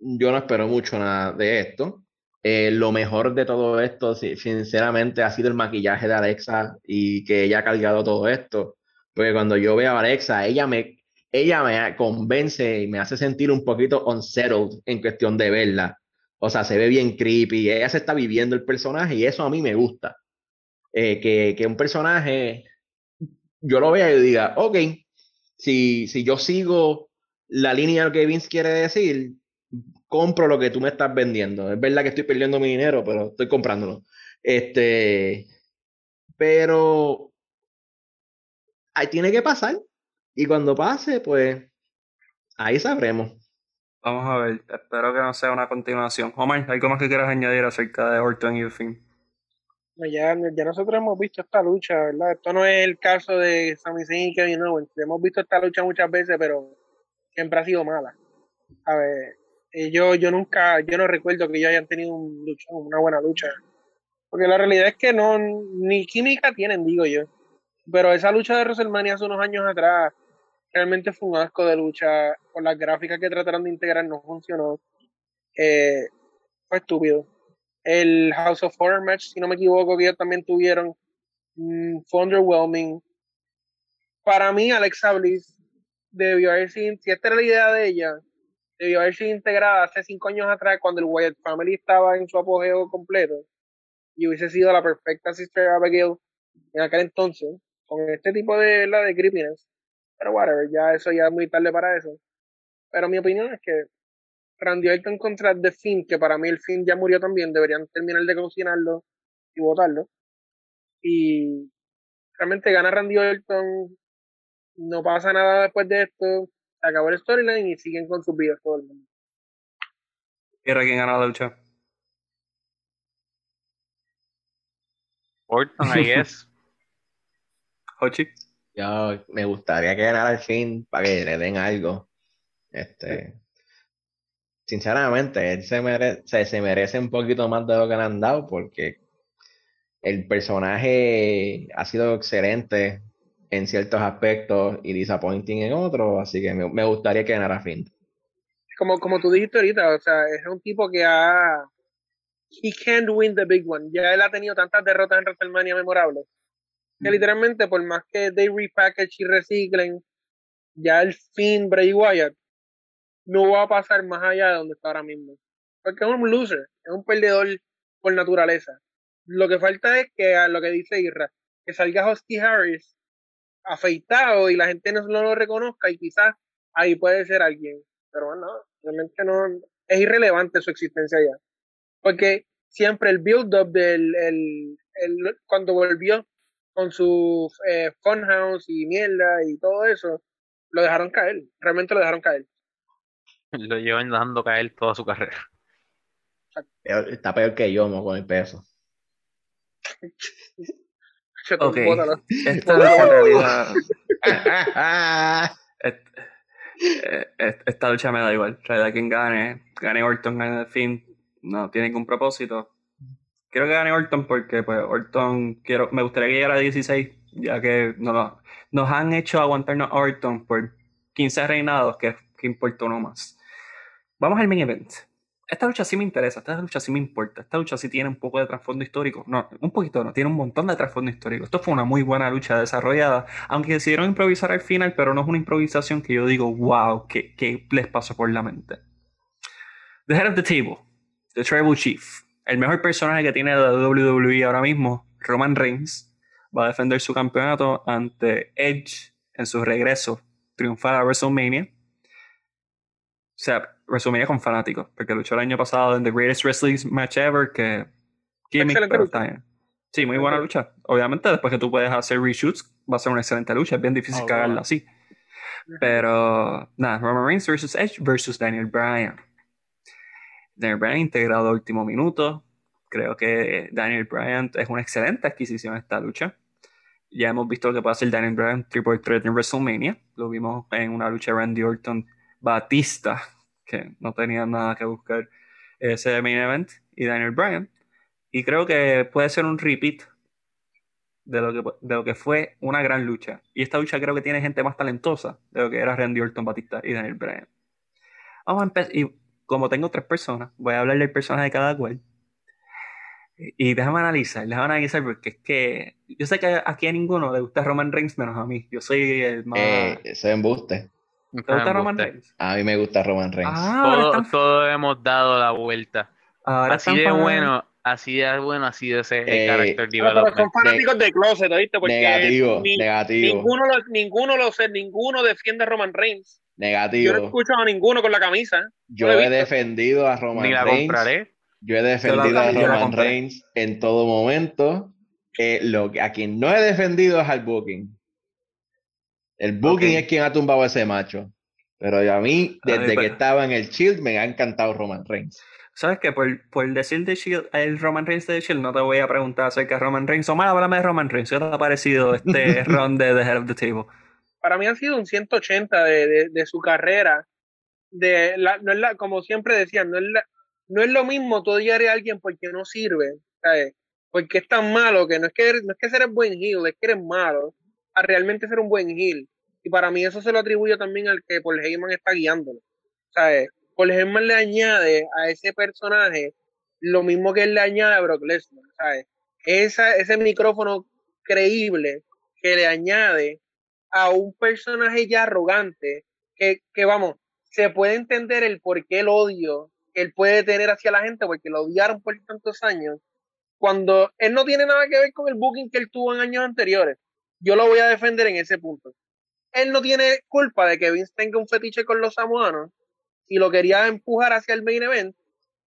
yo no espero mucho nada de esto. Eh, lo mejor de todo esto, sinceramente, ha sido el maquillaje de Alexa y que ella ha cargado todo esto. Porque cuando yo veo a Alexa, ella me, ella me convence y me hace sentir un poquito unsettled en cuestión de verla. O sea, se ve bien creepy, ella se está viviendo el personaje y eso a mí me gusta. Eh, que, que, un personaje, yo lo vea y diga, ok, si, si yo sigo la línea que Vince quiere decir, compro lo que tú me estás vendiendo. Es verdad que estoy perdiendo mi dinero, pero estoy comprándolo. Este, pero ahí tiene que pasar. Y cuando pase, pues ahí sabremos. Vamos a ver, espero que no sea una continuación. Omar, ¿hay más que quieras añadir acerca de Orton y el fin? Ya, ya nosotros hemos visto esta lucha, ¿verdad? Esto no es el caso de Sami Zayn y Kevin Owens. Hemos visto esta lucha muchas veces, pero siempre ha sido mala. A ver, eh, yo, yo nunca, yo no recuerdo que ellos hayan tenido un una buena lucha. Porque la realidad es que no, ni química tienen, digo yo. Pero esa lucha de WrestleMania hace unos años atrás realmente fue un asco de lucha. Con las gráficas que trataron de integrar no funcionó. Eh, fue estúpido. El House of Horror match, si no me equivoco, que ellos también tuvieron, mm, fue underwhelming. Para mí, Alexa Bliss debió haber sido, si esta era la idea de ella, debió haber sido integrada hace cinco años atrás cuando el Wyatt Family estaba en su apogeo completo y hubiese sido la perfecta Sister Abigail en aquel entonces con este tipo de la de creepiness. Pero whatever ya eso ya es muy tarde para eso. Pero mi opinión es que Randy Orton contra The Finn que para mí el Finn ya murió también deberían terminar de cocinarlo y votarlo. Y realmente gana Randy Orton no pasa nada después de esto acabó el storyline y siguen con sus vidas todo el mundo. ¿Y ahora quién ganó la lucha? Orton, I guess. Hochi. Yo me gustaría que ganara el fin para que le den algo. Este. Sinceramente, él se merece, se merece un poquito más de lo que le han dado porque el personaje ha sido excelente en ciertos aspectos y disappointing en otros, así que me, gustaría que ganara Finn. Como, como tú dijiste ahorita, o sea, es un tipo que ha... He can't win the big one. Ya él ha tenido tantas derrotas en WrestleMania memorables. Que mm. literalmente, por más que they repackage y reciclen, ya el Finn Bray Wyatt no va a pasar más allá de donde está ahora mismo. Porque es un loser, es un perdedor por naturaleza. Lo que falta es que, a lo que dice Irra, que salga Husky Harris afeitado y la gente no, lo reconozca y quizás ahí puede ser alguien. Pero bueno, realmente no, es irrelevante su existencia ya. Porque siempre el build-up del, el, el, cuando volvió con su eh, funhouse y mierda y todo eso, lo dejaron caer, realmente lo dejaron caer. Lo llevan dejando caer toda su carrera. está peor que yo, con el peso. Ok, esta lucha en realidad. esta lucha me da igual. Realidad, quien gane, gane Orton, gane el fin, no tiene ningún propósito. Quiero que gane Orton porque, pues, Orton, quiero, me gustaría que llegara a 16, ya que no, nos han hecho aguantarnos a Orton por 15 reinados, que, que importa uno más. Vamos al main event esta lucha sí me interesa, esta lucha sí me importa, esta lucha sí tiene un poco de trasfondo histórico. No, un poquito no, tiene un montón de trasfondo histórico. Esto fue una muy buena lucha desarrollada, aunque decidieron improvisar al final, pero no es una improvisación que yo digo, wow, ¿qué, qué les pasó por la mente? The Head of the Table, The Tribal Chief, el mejor personaje que tiene la WWE ahora mismo, Roman Reigns, va a defender su campeonato ante Edge en su regreso triunfal a WrestleMania. O sea, WrestleMania con fanáticos, porque luchó el año pasado en The Greatest Wrestling Match Ever, que... Sí, muy buena lucha. Obviamente, después que tú puedes hacer reshoots, va a ser una excelente lucha. Es bien difícil oh, cagarla así. Pero, nada, Roman Reigns versus Edge versus Daniel Bryan. Daniel Bryan integrado último minuto. Creo que Daniel Bryan es una excelente adquisición esta lucha. Ya hemos visto lo que puede hacer Daniel Bryan Triple Threat en WrestleMania. Lo vimos en una lucha de Randy Orton Batista que no tenía nada que buscar ese main event, y Daniel Bryan. Y creo que puede ser un repeat de lo, que, de lo que fue una gran lucha. Y esta lucha creo que tiene gente más talentosa de lo que era Randy Orton Batista y Daniel Bryan. Vamos a empezar. Y como tengo tres personas, voy a hablar del personaje de cada cual. Y déjame analizar, déjame analizar porque es que yo sé que aquí a ninguno le gusta Roman Reigns menos a mí. Yo soy el más. Eh, ese embuste. ¿Te gusta Roman Reigns? A mí me gusta Roman Reigns. Ah, todos, hemos dado la vuelta. así de bueno, así de bueno, así de ese eh, carácter Pero son fanáticos de, closet, ¿oíste? Porque negativo, negativo. Ninguno lo, ninguno lo sé, ninguno defiende a Roman Reigns. Negativo. Yo no escucho a ninguno con la camisa. Yo he, defendido a Roman Ni la Reigns. compraré. Yo he defendido a Roman Reigns en todo momento. Eh, lo, a quien no he defendido es al Booking. El Booking es quien ha tumbado ese macho. Pero a mí, desde que estaba en el Shield, me ha encantado Roman Reigns. ¿Sabes qué? Por, por decir de Shield, el Roman Reigns de Shield, no te voy a preguntar acerca de Roman Reigns. O más, háblame de Roman Reigns. ¿Qué te ha parecido este round de The Head of the Table? Para mí ha sido un 180 de, de, su carrera. De la, no es la, como siempre decían, no es, la, no es lo mismo tú odiar a alguien porque no sirve. ¿sabes? Porque es tan malo que no es que, no es que seres buen heel, es que eres malo a realmente ser un buen heel. Y para mí eso se lo atribuyo también al que Paul Heyman está guiándolo. ¿Sabes? Paul Heyman le añade a ese personaje lo mismo que él le añade a Brock Lesnar. ¿Sabes? Esa, ese micrófono creíble que le añade a un personaje ya arrogante, que, que vamos, se puede entender el por qué el odio que él puede tener hacia la gente, porque lo odiaron por tantos años, cuando él no tiene nada que ver con el booking que él tuvo en años anteriores yo lo voy a defender en ese punto. Él no tiene culpa de que Vince tenga un fetiche con los samoanos y lo quería empujar hacia el main event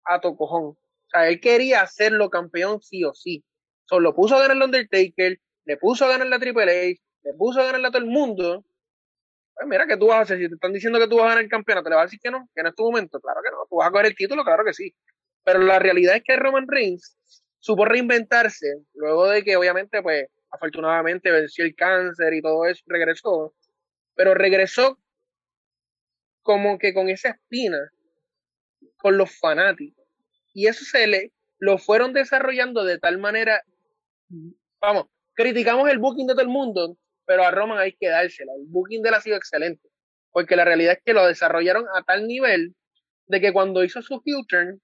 a tocojón. O sea, él quería hacerlo campeón sí o sí. Solo puso a ganar el Undertaker, le puso a ganar la Triple H, le puso a ganar a todo el mundo. Pues mira, ¿qué tú vas a hacer? Si te están diciendo que tú vas a ganar el campeonato, ¿le vas a decir que no? Que no es tu momento. Claro que no. Tú vas a coger el título, claro que sí. Pero la realidad es que Roman Reigns supo reinventarse luego de que, obviamente, pues, afortunadamente venció el cáncer y todo eso, regresó, pero regresó como que con esa espina con los fanáticos. Y eso se le lo fueron desarrollando de tal manera, vamos, criticamos el booking de todo el mundo, pero a Roman hay que dársela. El booking de él ha sido excelente, porque la realidad es que lo desarrollaron a tal nivel de que cuando hizo su future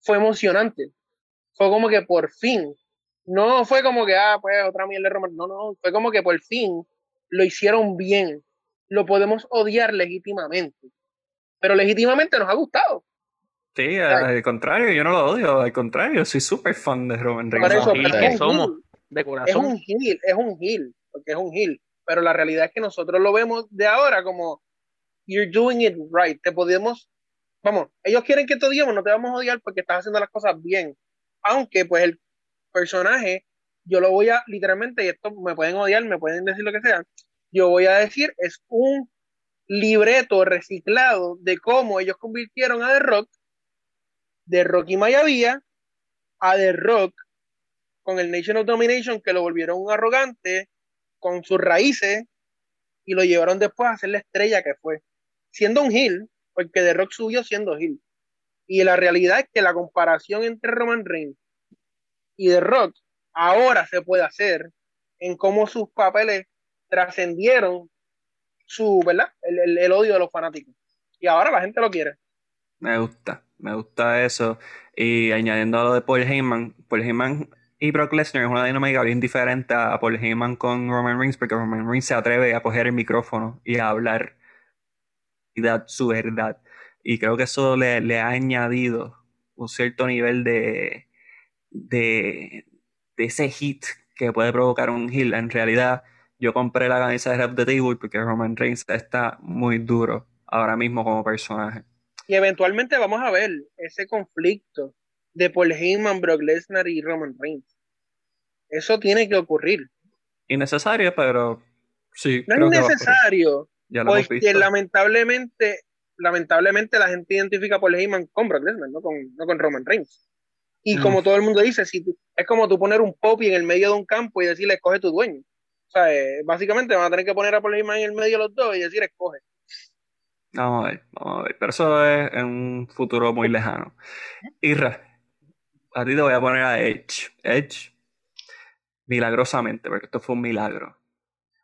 fue emocionante. Fue como que por fin no fue como que, ah, pues otra mierda de Roman. No, no, fue como que por fin lo hicieron bien. Lo podemos odiar legítimamente. Pero legítimamente nos ha gustado. Sí, al contrario, yo no lo odio, al contrario, soy súper fan de Roman Reigns. Eso, es, somos, de corazón. Es un heel, es un heel, porque es un heel. Pero la realidad es que nosotros lo vemos de ahora como, you're doing it right. Te podemos, vamos, ellos quieren que te odiemos, no te vamos a odiar porque estás haciendo las cosas bien. Aunque, pues, el personaje, yo lo voy a, literalmente, y esto me pueden odiar, me pueden decir lo que sea, yo voy a decir, es un libreto reciclado de cómo ellos convirtieron a The Rock de Rocky Mayavía a The Rock con el Nation of Domination que lo volvieron un arrogante con sus raíces y lo llevaron después a ser la estrella que fue. Siendo un heel, porque The Rock subió siendo heel. Y la realidad es que la comparación entre Roman Reigns y The Rock ahora se puede hacer en cómo sus papeles trascendieron su, ¿verdad? El, odio de los fanáticos. Y ahora la gente lo quiere. Me gusta, me gusta eso. Y añadiendo a lo de Paul Heyman, Paul Heyman y Brock Lesnar es una dinámica bien diferente a Paul Heyman con Roman Reigns, porque Roman Reigns se atreve a coger el micrófono y a hablar y dar su verdad. Y creo que eso le, ha añadido un cierto nivel de, de, ese hit que puede provocar un heel. En realidad, yo compré la camisa de Rap the Table porque Roman Reigns está muy duro ahora mismo como personaje. Y eventualmente vamos a ver ese conflicto de Paul Heyman, Brock Lesnar y Roman Reigns. Eso tiene que ocurrir. Innecesario, pero sí. No es necesario. Porque lamentablemente, lamentablemente la gente identifica a Paul Heyman con Brock Lesnar, no con, Roman Reigns. Y como mm. todo el mundo dice, si es como tú poner un popi en el medio de un campo y decirle escoge tu dueño. O sea, eh, básicamente van a tener que poner a Paul Heyman en el medio de los dos y decir escoge. Vamos a ver, vamos a ver. Pero eso es en un futuro muy lejano. Irra, a ti te voy a poner a Edge. Edge, milagrosamente, porque esto fue un milagro.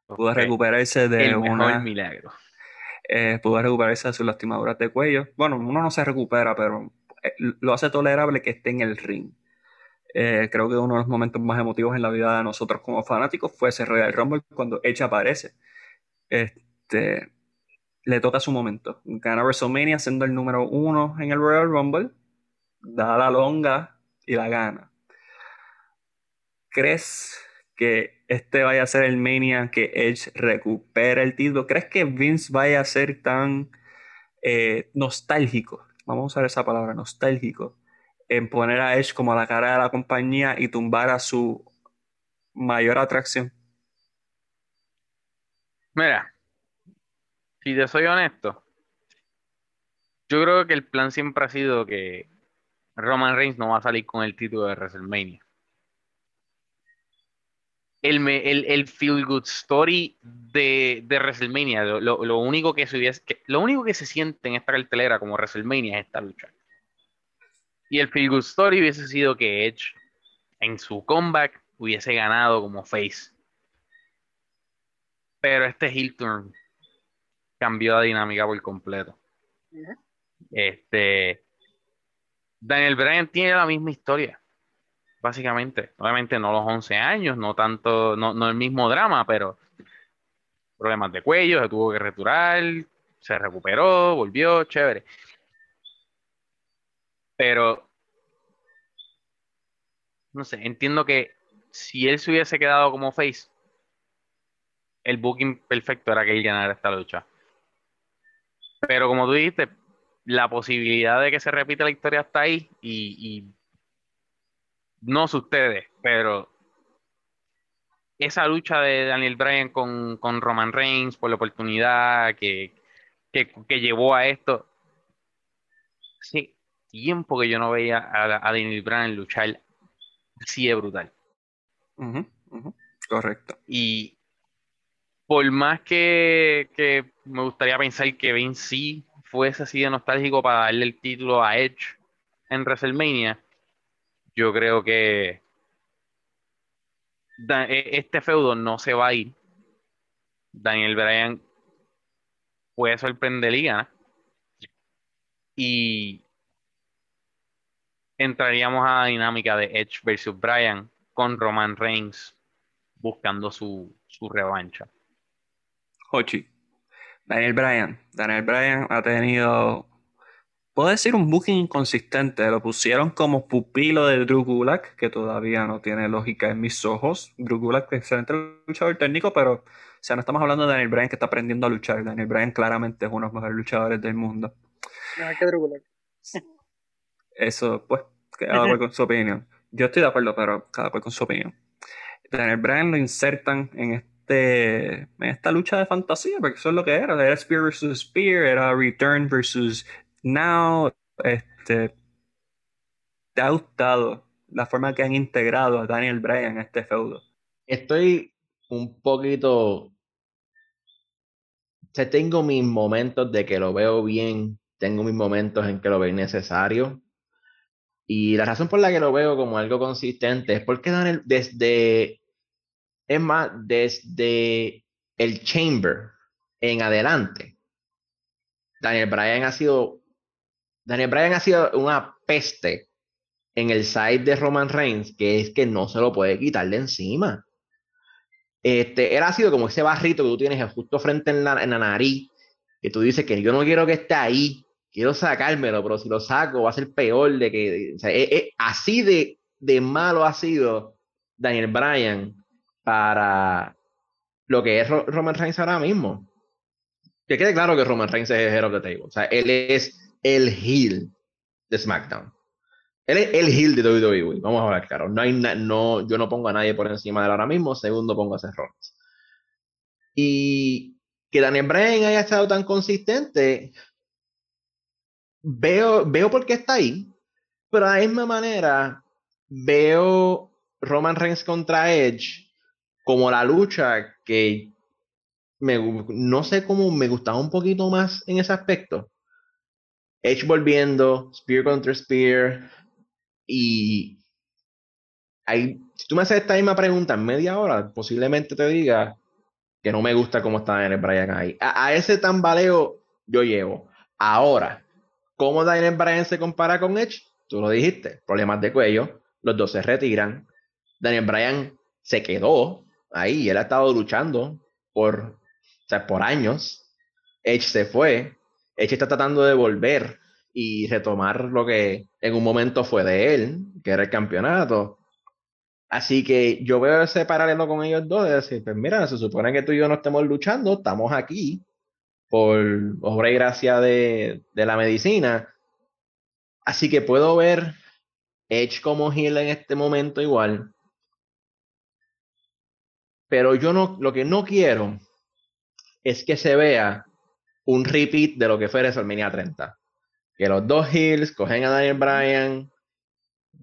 Pudo recuperarse de El una. milagro. Eh, pudo recuperarse de sus lastimaduras de cuello. Bueno, uno no se recupera, pero lo hace tolerable que esté en el ring. Eh, creo que uno de los momentos más emotivos en la vida de nosotros como fanáticos fue ese Royal Rumble cuando Edge aparece. Este, le toca su momento. Gana WrestleMania siendo el número uno en el Royal Rumble. Da la longa y la gana. ¿Crees que este vaya a ser el Mania que Edge recupera el título? ¿Crees que Vince vaya a ser tan eh, nostálgico? Vamos a usar esa palabra, nostálgico, en poner a Edge como la cara de la compañía y tumbar a su mayor atracción. Mira, si te soy honesto, yo creo que el plan siempre ha sido que Roman Reigns no va a salir con el título de WrestleMania. El, el, feel good story de, WrestleMania, lo, único que se lo único que se siente en esta cartelera como WrestleMania es esta lucha. Y el feel good story hubiese sido que Edge en su comeback hubiese ganado como face. Pero este heel turn cambió la dinámica por completo. Este Daniel Bryan tiene la misma historia, básicamente. Obviamente no los 11 años, no tanto, no, el mismo drama, pero problemas de cuello, se tuvo que retirar, se recuperó, volvió, chévere. Pero, no sé, entiendo que si él se hubiese quedado como face, el booking perfecto era que él ganara esta lucha. Pero como tú dijiste, la posibilidad de que se repita la historia está ahí y, no sé ustedes, pero esa lucha de Daniel Bryan con, Roman Reigns por la oportunidad que, llevó a esto, sí, tiempo que yo no veía a, Daniel Bryan luchar así de brutal. Correcto. Y por más que, que, me gustaría pensar que Vince sí fuese así de nostálgico para darle el título a Edge en WrestleMania, yo creo que e, este feudo no se va a ir. Daniel Bryan puede sorprender y Y entraríamos a la dinámica de Edge versus Bryan con Roman Reigns buscando su, su revancha. Hochi. Daniel Bryan. Daniel Bryan ha tenido, puedo decir, un booking inconsistente. Lo pusieron como pupilo de Drew Gulak, que todavía no tiene lógica en mis ojos. Drew Gulak excelente luchador técnico, pero o sea, no estamos hablando de Daniel Bryan que está aprendiendo a luchar. Daniel Bryan claramente es uno de los mejores luchadores del mundo. No, que Drew Gulak. Eso, pues, cada cual con su opinión. Yo estoy de acuerdo, pero cada cual con su opinión. Daniel Bryan lo insertan en este este, en esta lucha de fantasía, porque eso es lo que era, era Spear versus Spear, era Return versus Now, este, ¿te ha gustado la forma que han integrado a Daniel Bryan en este feudo. Estoy un poquito... Tengo mis momentos de que lo veo bien, tengo mis momentos en que lo veo necesario. Y la razón por la que lo veo como algo consistente es porque Daniel, desde, es más, desde el Chamber en adelante, Daniel Bryan ha sido, Daniel Bryan ha sido una peste en el side de Roman Reigns, que es que no se lo puede quitar de encima. Este, él ha sido como ese barrito que tú tienes justo frente en la, en la nariz, que tú dices que yo no quiero que esté ahí, quiero sacármelo, pero si lo saco va a ser peor de que, o sea, así de, de malo ha sido Daniel Bryan para lo que es Roman Reigns ahora mismo. Que quede claro que Roman Reigns es el head of the table. O sea, él es el heel de SmackDown. Él es el heel de WWE. Vamos a hablar claro. No hay no, yo no pongo a nadie por encima de él ahora mismo. Segundo, pongo a Seth Rollins. Y que Daniel Bryan haya estado tan consistente, veo, veo por qué está ahí. Pero de la misma manera, veo Roman Reigns contra Edge como la lucha que me, no sé cómo me gustaba un poquito más en ese aspecto. Edge volviendo, Spear contra Spear, y si tú me haces esta misma pregunta en media hora, posiblemente te diga que no me gusta cómo está Daniel Bryan ahí. A, a ese tambaleo yo llevo. Ahora, ¿cómo Daniel Bryan se compara con Edge? Tú lo dijiste, problemas de cuello, los dos se retiran. Daniel Bryan se quedó ahí, él ha estado luchando por o sea, por años, Edge se fue, Edge está tratando de volver y retomar lo que en un momento fue de él, que era el campeonato. Así que yo veo ese paralelo con ellos dos, de decir, pues mira, se supone que tú y yo no estemos luchando, estamos aquí por obra y gracia de, de la medicina. Así que puedo ver Edge como heel en este momento igual. Pero yo no, lo que no quiero es que se vea un repeat de lo que fue WrestleMania 30. Que los dos Hills cogen a Daniel Bryan,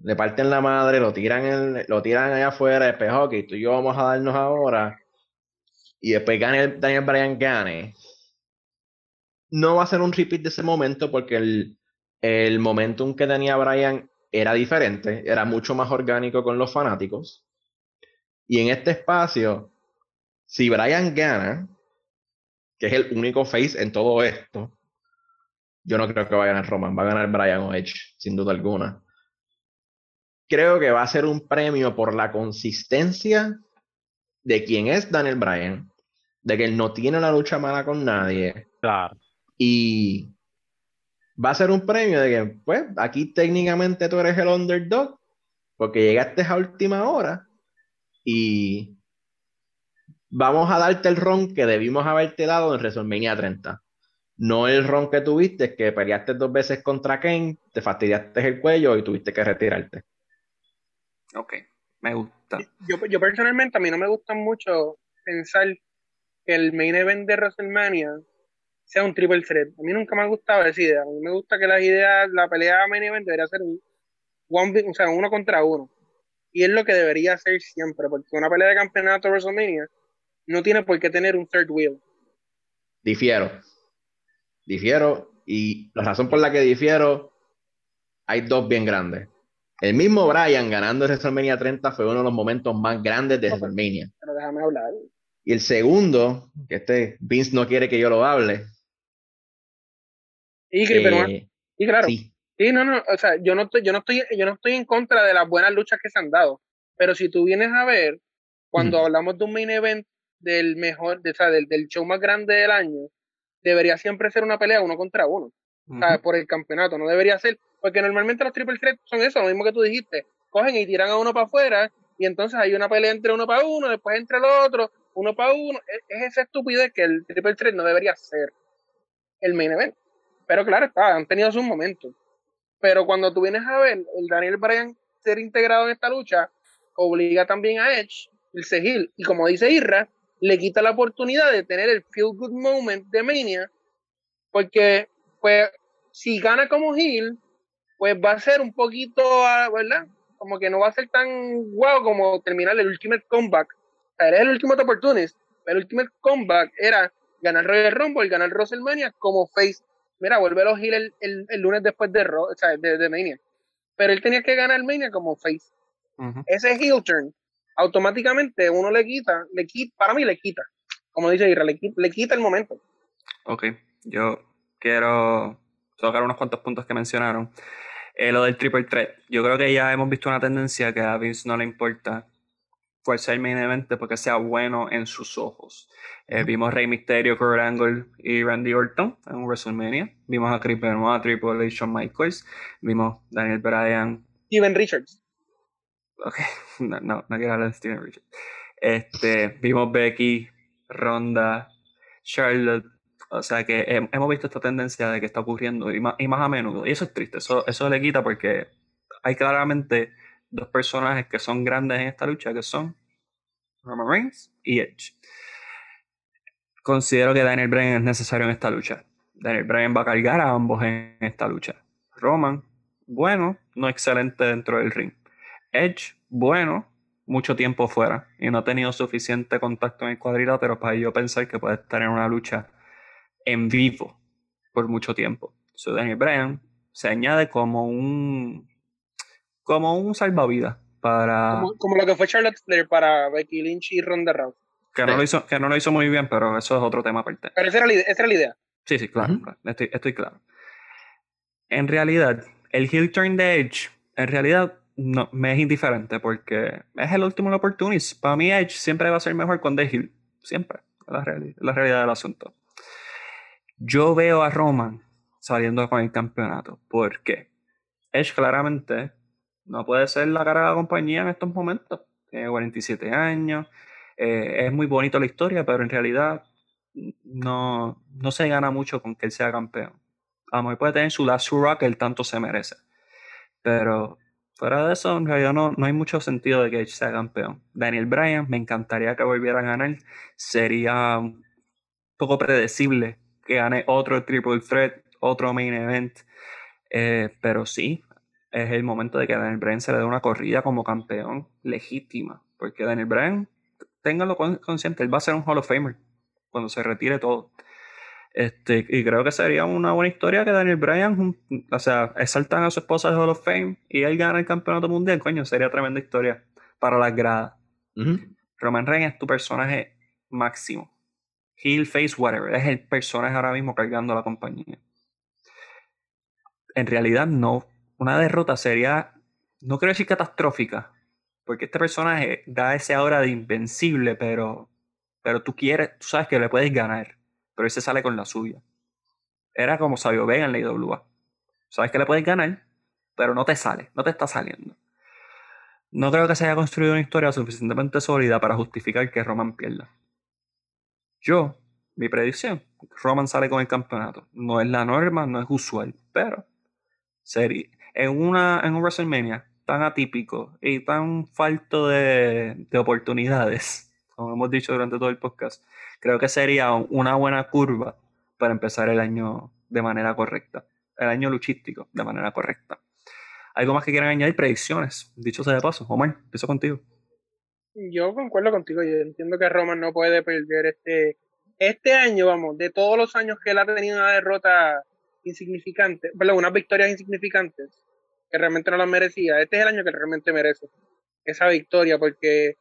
le parten la madre, lo tiran, lo tiran allá afuera, después, ok, tú y yo vamos a darnos ahora, y después gane, Daniel Bryan gane. No va a ser un repeat de ese momento porque el, el momentum que tenía Bryan era diferente, era mucho más orgánico con los fanáticos. Y en este espacio, si Bryan gana, que es el único face en todo esto, yo no creo que va a ganar Roman, va a ganar Brian o Edge, sin duda alguna. Creo que va a ser un premio por la consistencia de quién es Daniel Bryan, de que él no tiene la lucha mala con nadie. Claro. Y va a ser un premio de que, pues, aquí técnicamente tú eres el underdog, porque llegaste a última hora y vamos a darte el ron que debimos haberte dado en WrestleMania 30. No el ron que tuviste, que peleaste dos veces contra Kane, te fastidiaste el cuello y tuviste que retirarte. Ok, me gusta. Yo, yo personalmente, a mí no me gusta mucho pensar que el main event de WrestleMania sea un triple threat. A mí nunca me ha gustado esa idea. A mí me gusta que las ideas, la pelea main event debería ser un one, o sea, uno contra uno. Y es lo que debería ser siempre, porque una pelea de campeonato de WrestleMania no tiene por qué tener un third wheel. Difiero. Difiero. Y la razón por la que difiero, hay dos bien grandes. El mismo Brian ganando WrestleMania 30 fue uno de los momentos más grandes de WrestleMania. Pero déjame hablar. Y el segundo, que este Vince no quiere que yo lo hable. Y, eh, y claro. Sí. no, no, o sea, yo no estoy, yo no estoy, yo no estoy en contra de las buenas luchas que se han dado. Pero si tú vienes a ver, cuando hablamos de un main event del mejor, de, o sea, del, del, show más grande del año, debería siempre ser una pelea uno contra uno. o sea, por el campeonato, no debería ser, porque normalmente los triple threat son eso, lo mismo que tú dijiste, cogen y tiran a uno para afuera y entonces hay una pelea entre uno para uno, después entre los otros, uno para uno, es, es esa estupidez que el triple threat no debería ser el main event. Pero claro, está, han tenido sus momentos. Pero cuando tú vienes a ver el Daniel Bryan ser integrado en esta lucha, obliga también a Edge, el Segil, y como dice Irra, le quita la oportunidad de tener el feel good moment de Mania, porque pues si gana como heel, pues va a ser un poquito, ah, ¿verdad? como que no va a ser tan guau como terminar el Ultimate Comeback. O sea, era el Ultimate Opportunist, el Ultimate Comeback era ganar Royal Rumble, ganar WrestleMania como face. Mira, vuelve a los Hill el, lunes después de, o sea, de, Mania. Pero él tenía que ganar Mania como face. Ese heel turn, automáticamente uno le quita, le quita, para mí le quita. Como dice Ira, le, le quita el momento. Ok, yo quiero tocar unos cuantos puntos que mencionaron. Eh, lo del triple threat. Yo creo que ya hemos visto una tendencia que a Vince no le importa main event porque sea bueno en sus ojos. Eh, vimos Rey Mysterio, Kurt Angle y Randy Orton en WrestleMania. Vimos a Chris Benoit, Triple H, Shawn Michaels. Vimos Daniel Bryan. Steven Richards. Ok, no, no, quiero hablar de Steven Richards. Este, vimos Becky, Ronda, Charlotte. O sea que hemos visto esta tendencia de que está ocurriendo y más, y más a menudo. Y eso es triste. Eso, eso le quita porque hay claramente dos personajes que son grandes en esta lucha, que son Roman Reigns y Edge. Considero que Daniel Bryan es necesario en esta lucha. Daniel Bryan va a cargar a ambos en esta lucha. Roman, bueno, no excelente dentro del ring. Edge, bueno, mucho tiempo fuera y no ha tenido suficiente contacto en el cuadrilátero para yo pensar que puede estar en una lucha en vivo por mucho tiempo. So Daniel Bryan se añade como un como un salvavidas para. Como, lo que fue Charlotte Flair para Becky Lynch y Ronda Rousey. Que no, lo hizo, que no lo hizo muy bien, pero eso es otro tema aparte. Pero esa era la, idea. Sí, sí, claro. estoy, estoy claro. En realidad, el heel turn de Edge, en realidad, no, me es indiferente porque es el último opportunity. Para mí, Edge siempre va a ser mejor cuando es heel. Siempre. La, la realidad del asunto. Yo veo a Roman saliendo con el campeonato. ¿Por qué? Edge claramente no puede ser la cara de la compañía en estos momentos. Tiene 47 años. Eh, es muy bonito la historia, pero en realidad no, no se gana mucho con que él sea campeón. A lo mejor puede tener su last hurrah que él tanto se merece. Pero fuera de eso, en realidad no, no hay mucho sentido de que él sea campeón. Daniel Bryan, me encantaría que volviera a ganar. Sería un poco predecible que gane otro triple threat, otro main event. Eh, pero sí, es el momento de que Daniel Bryan se le dé una corrida como campeón legítima. Porque Daniel Bryan, ténganlo consciente, él va a ser un Hall of Famer cuando se retire todo. Este, y creo que sería una buena historia que Daniel Bryan, o sea, exaltan a su esposa de Hall of Fame y él gana el campeonato mundial, coño, sería tremenda historia para las gradas. Roman Reigns es tu personaje máximo. Heel, face, whatever. Es el personaje ahora mismo cargando la compañía. En realidad no una derrota sería, no quiero decir catastrófica, porque este personaje da ese aura de invencible, pero, pero tú quieres, tú sabes que le puedes ganar, pero ese sale con la suya. Era como Sabio Vega en la IWA. Sabes que le puedes ganar, pero no te sale, no te está saliendo. No creo que se haya construido una historia suficientemente sólida para justificar que Roman pierda. Yo, mi predicción, Roman sale con el campeonato. No es la norma, no es usual, pero en, una, en un WrestleMania tan atípico y tan falto de, oportunidades, como hemos dicho durante todo el podcast, creo que sería una buena curva para empezar el año de manera correcta, el año luchístico de manera correcta. ¿Algo más que quieran añadir? Predicciones, dicho sea de paso. Omar, empiezo contigo. Yo concuerdo contigo, yo entiendo que Roman no puede perder este, este año, vamos, de todos los años que él ha tenido una derrota insignificante, perdón, unas victorias insignificantes, que realmente no las merecía. Este es el año que realmente merece esa victoria porque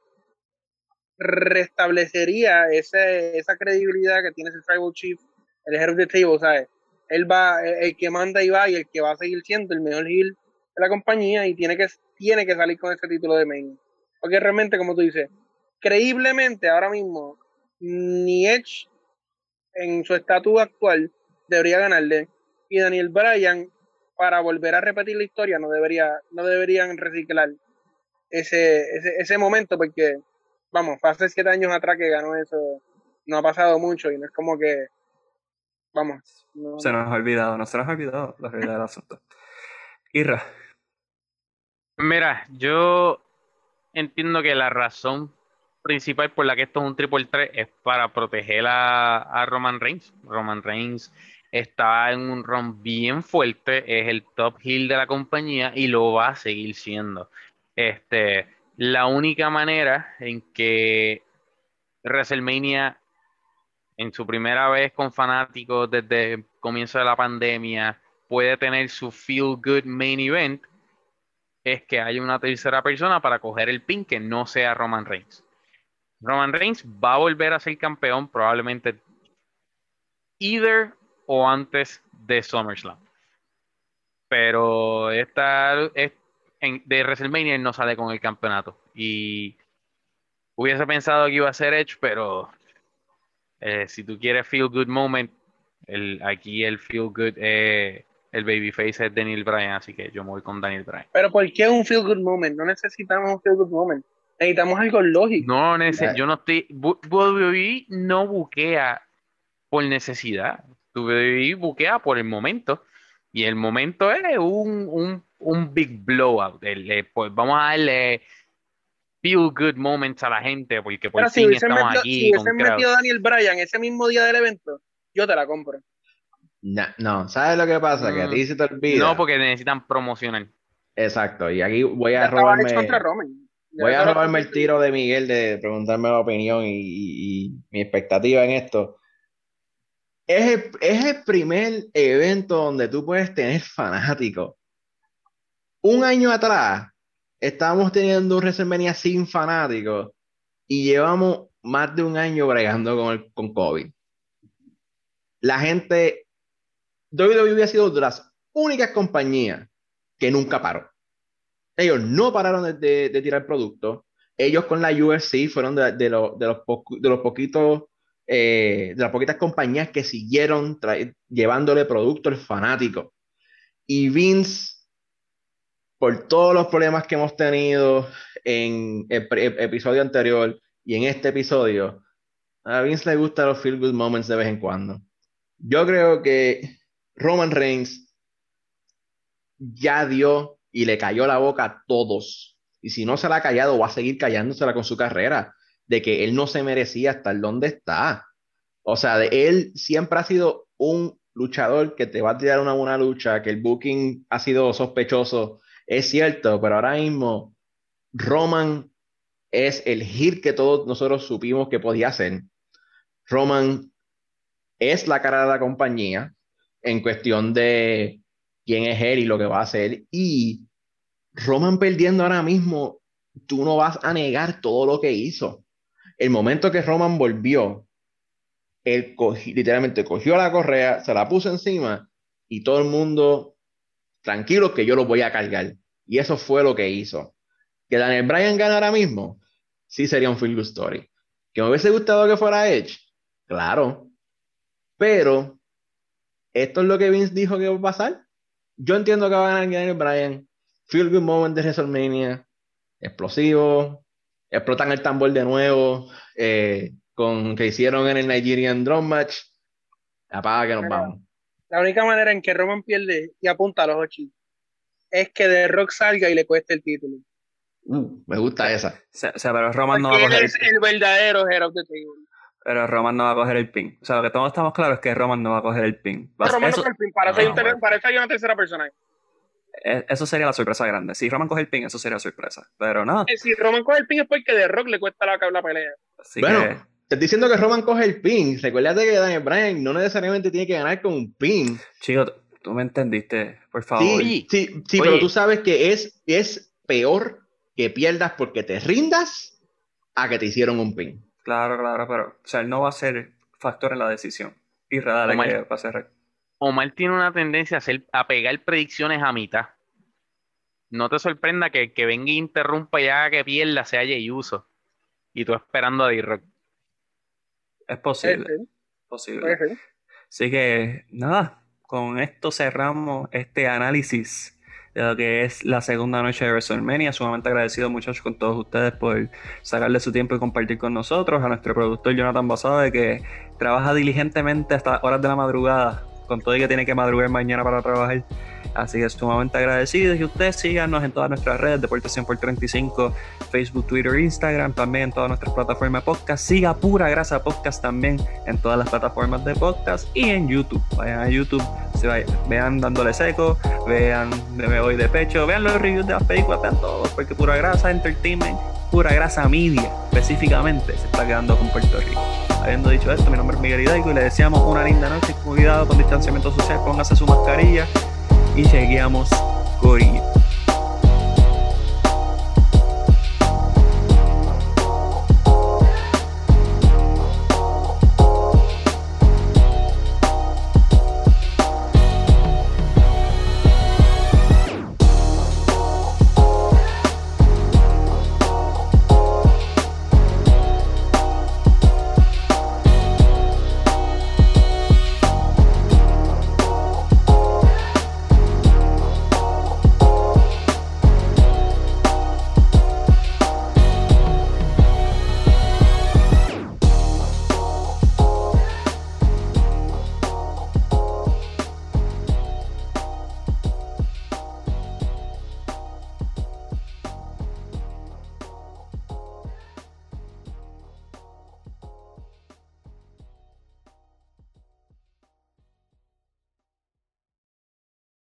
restablecería esa credibilidad que tiene ese Tribal Chief, el Head of the Table, ¿sabes? Él va, el que manda y va y el que va a seguir siendo el mejor heel de la compañía y tiene que, tiene que salir con ese título de main. Porque realmente, como tú dices, creíblemente ahora mismo, ni Edge en su estatus actual debería ganarle. Y Daniel Bryan para volver a repetir la historia no debería no deberían reciclar ese, ese, ese momento porque vamos hace siete años atrás que ganó eso. No ha pasado mucho y no es como que vamos se nos ha olvidado no se nos ha olvidado la realidad del asunto. Irra. Mira yo entiendo que la razón principal por la que esto es un triple 3 es para proteger a, a Roman Reigns. Roman Reigns está en un run bien fuerte, es el top heel de la compañía y lo va a seguir siendo. Este, la única manera en que WrestleMania, en su primera vez con fanáticos desde el comienzo de la pandemia, puede tener su feel good main event, es que haya una tercera persona para coger el pin que no sea Roman Reigns. Roman Reigns va a volver a ser campeón probablemente either o antes de SummerSlam. Pero esta es, de WrestleMania no sale con el campeonato. Y hubiese pensado que iba a ser Edge, pero eh, si tú quieres feel good moment, el, aquí el feel good eh, el babyface es Daniel Bryan, así que yo me voy con Daniel Bryan. Pero ¿por qué un feel good moment? No necesitamos un feel good moment. Necesitamos algo lógico. No, yo no estoy. WWE no buquea por necesidad. WWE buquea por el momento. Y el momento es un, un, big blowout. pues vamos a darle feel good moments a la gente porque por fin estamos aquí. Si hubiesen metido a Daniel Bryan ese mismo día del evento, yo te la compro. No, ¿sabes lo que pasa? Que a ti mm. se te olvida. No, porque necesitan promocionar. Exacto, y aquí voy a robarme. Voy a robarme el tiro de Miguel de preguntarme la opinión y, mi expectativa en esto. Es el, es el, primer evento donde tú puedes tener fanáticos. Un año atrás estábamos teniendo un WrestleMania sin fanáticos y llevamos más de un año bregando con, el, con COVID. La gente WWE ha sido de las únicas compañías que nunca paró. Ellos no pararon de, tirar productos. Ellos con la UFC fueron de, los, de los poquitos, eh, de las poquitas compañías que siguieron llevándole productos al fanático. Y Vince, por todos los problemas que hemos tenido en el, episodio anterior y en este episodio, a Vince le gusta los feel good moments de vez en cuando. Yo creo que Roman Reigns ya dio y le cayó la boca a todos. Y si no se la ha callado, va a seguir callándosela con su carrera, de que él no se merecía estar donde está. O sea, de él siempre ha sido un luchador que te va a tirar una buena lucha, que el booking ha sido sospechoso, es cierto, pero ahora mismo Roman es el hit que todos nosotros supimos que podía ser. Roman es la cara de la compañía en cuestión de quién es él y lo que va a hacer. Y Roman perdiendo ahora mismo, tú no vas a negar todo lo que hizo. El momento que Roman volvió, él literalmente cogió la correa, se la puso encima y todo el mundo tranquilo que yo lo voy a cargar. Y eso fue lo que hizo. Que Daniel Bryan gana ahora mismo, sí sería un feel good story. Que me hubiese gustado que fuera Edge, claro. Pero esto es lo que Vince dijo que va a pasar. Yo entiendo que va a ganar Daniel Bryan. Feel good moment de WrestleMania. Explosivo. Explotan el tambor de nuevo. Eh, con que hicieron en el Nigerian Drum Match. Apaga que nos vamos. La única manera en que Roman pierde y apunta a los ocho es que The Rock salga y le cueste el título. Uh, me gusta esa. O sea, pero Roman no va a coger. es el verdadero Hero de Table. Pero Roman no va a coger el pin. O sea, lo que todos estamos claros es que Roman no va a coger el pin. Roman no coge el pin. Para, eso hay, una tercera persona. Eh, eso sería la sorpresa grande. Si Roman coge el pin, eso sería sorpresa. Pero no. Eh, si Roman coge el pin es porque The Rock le cuesta la, la pelea. bueno, te estoy diciendo que Roman coge el pin. Recuérdate que Daniel Bryan no necesariamente tiene que ganar con un pin. Chico, tú me entendiste, por favor. Sí, sí, sí pero tú sabes que es, es peor que pierdas porque te rindas a que te hicieron un pin. Claro, claro, pero o sea, él no va a ser factor en la decisión. Y Omar, que va a ser. Omar tiene una tendencia a, hacer, a pegar predicciones a mitad. No te sorprenda que, que venga e interrumpa y haga que pierda sea uso. Y tú esperando a D-Rock. Es posible. Posible. Así que, nada, con esto cerramos este análisis de lo que es la segunda noche de WrestleMania. Sumamente agradecido, muchachos, con todos ustedes por sacarle su tiempo y compartir con nosotros. A nuestro productor Jonathan Basada, que trabaja diligentemente hasta horas de la madrugada, con todo y que tiene que madrugar mañana para trabajar. Así que sumamente agradecidos. Y ustedes síganos en todas nuestras redes, Deportación por 35, Facebook, Twitter, Instagram, también en todas nuestras plataformas de podcast. Siga Pura Grasa Podcast también en todas las plataformas de podcast y en YouTube. Vayan a YouTube, se vayan, vean dándole seco, vean Me Voy de Pecho, vean los reviews de las películas, vean todos, porque Pura Grasa Entertainment, Pura Grasa Media específicamente se está quedando con Puerto Rico. Habiendo dicho esto, mi nombre es Miguel Hidalgo y le deseamos una linda noche, cuidado con distanciamiento social, póngase su mascarilla y seguíamos Corillo.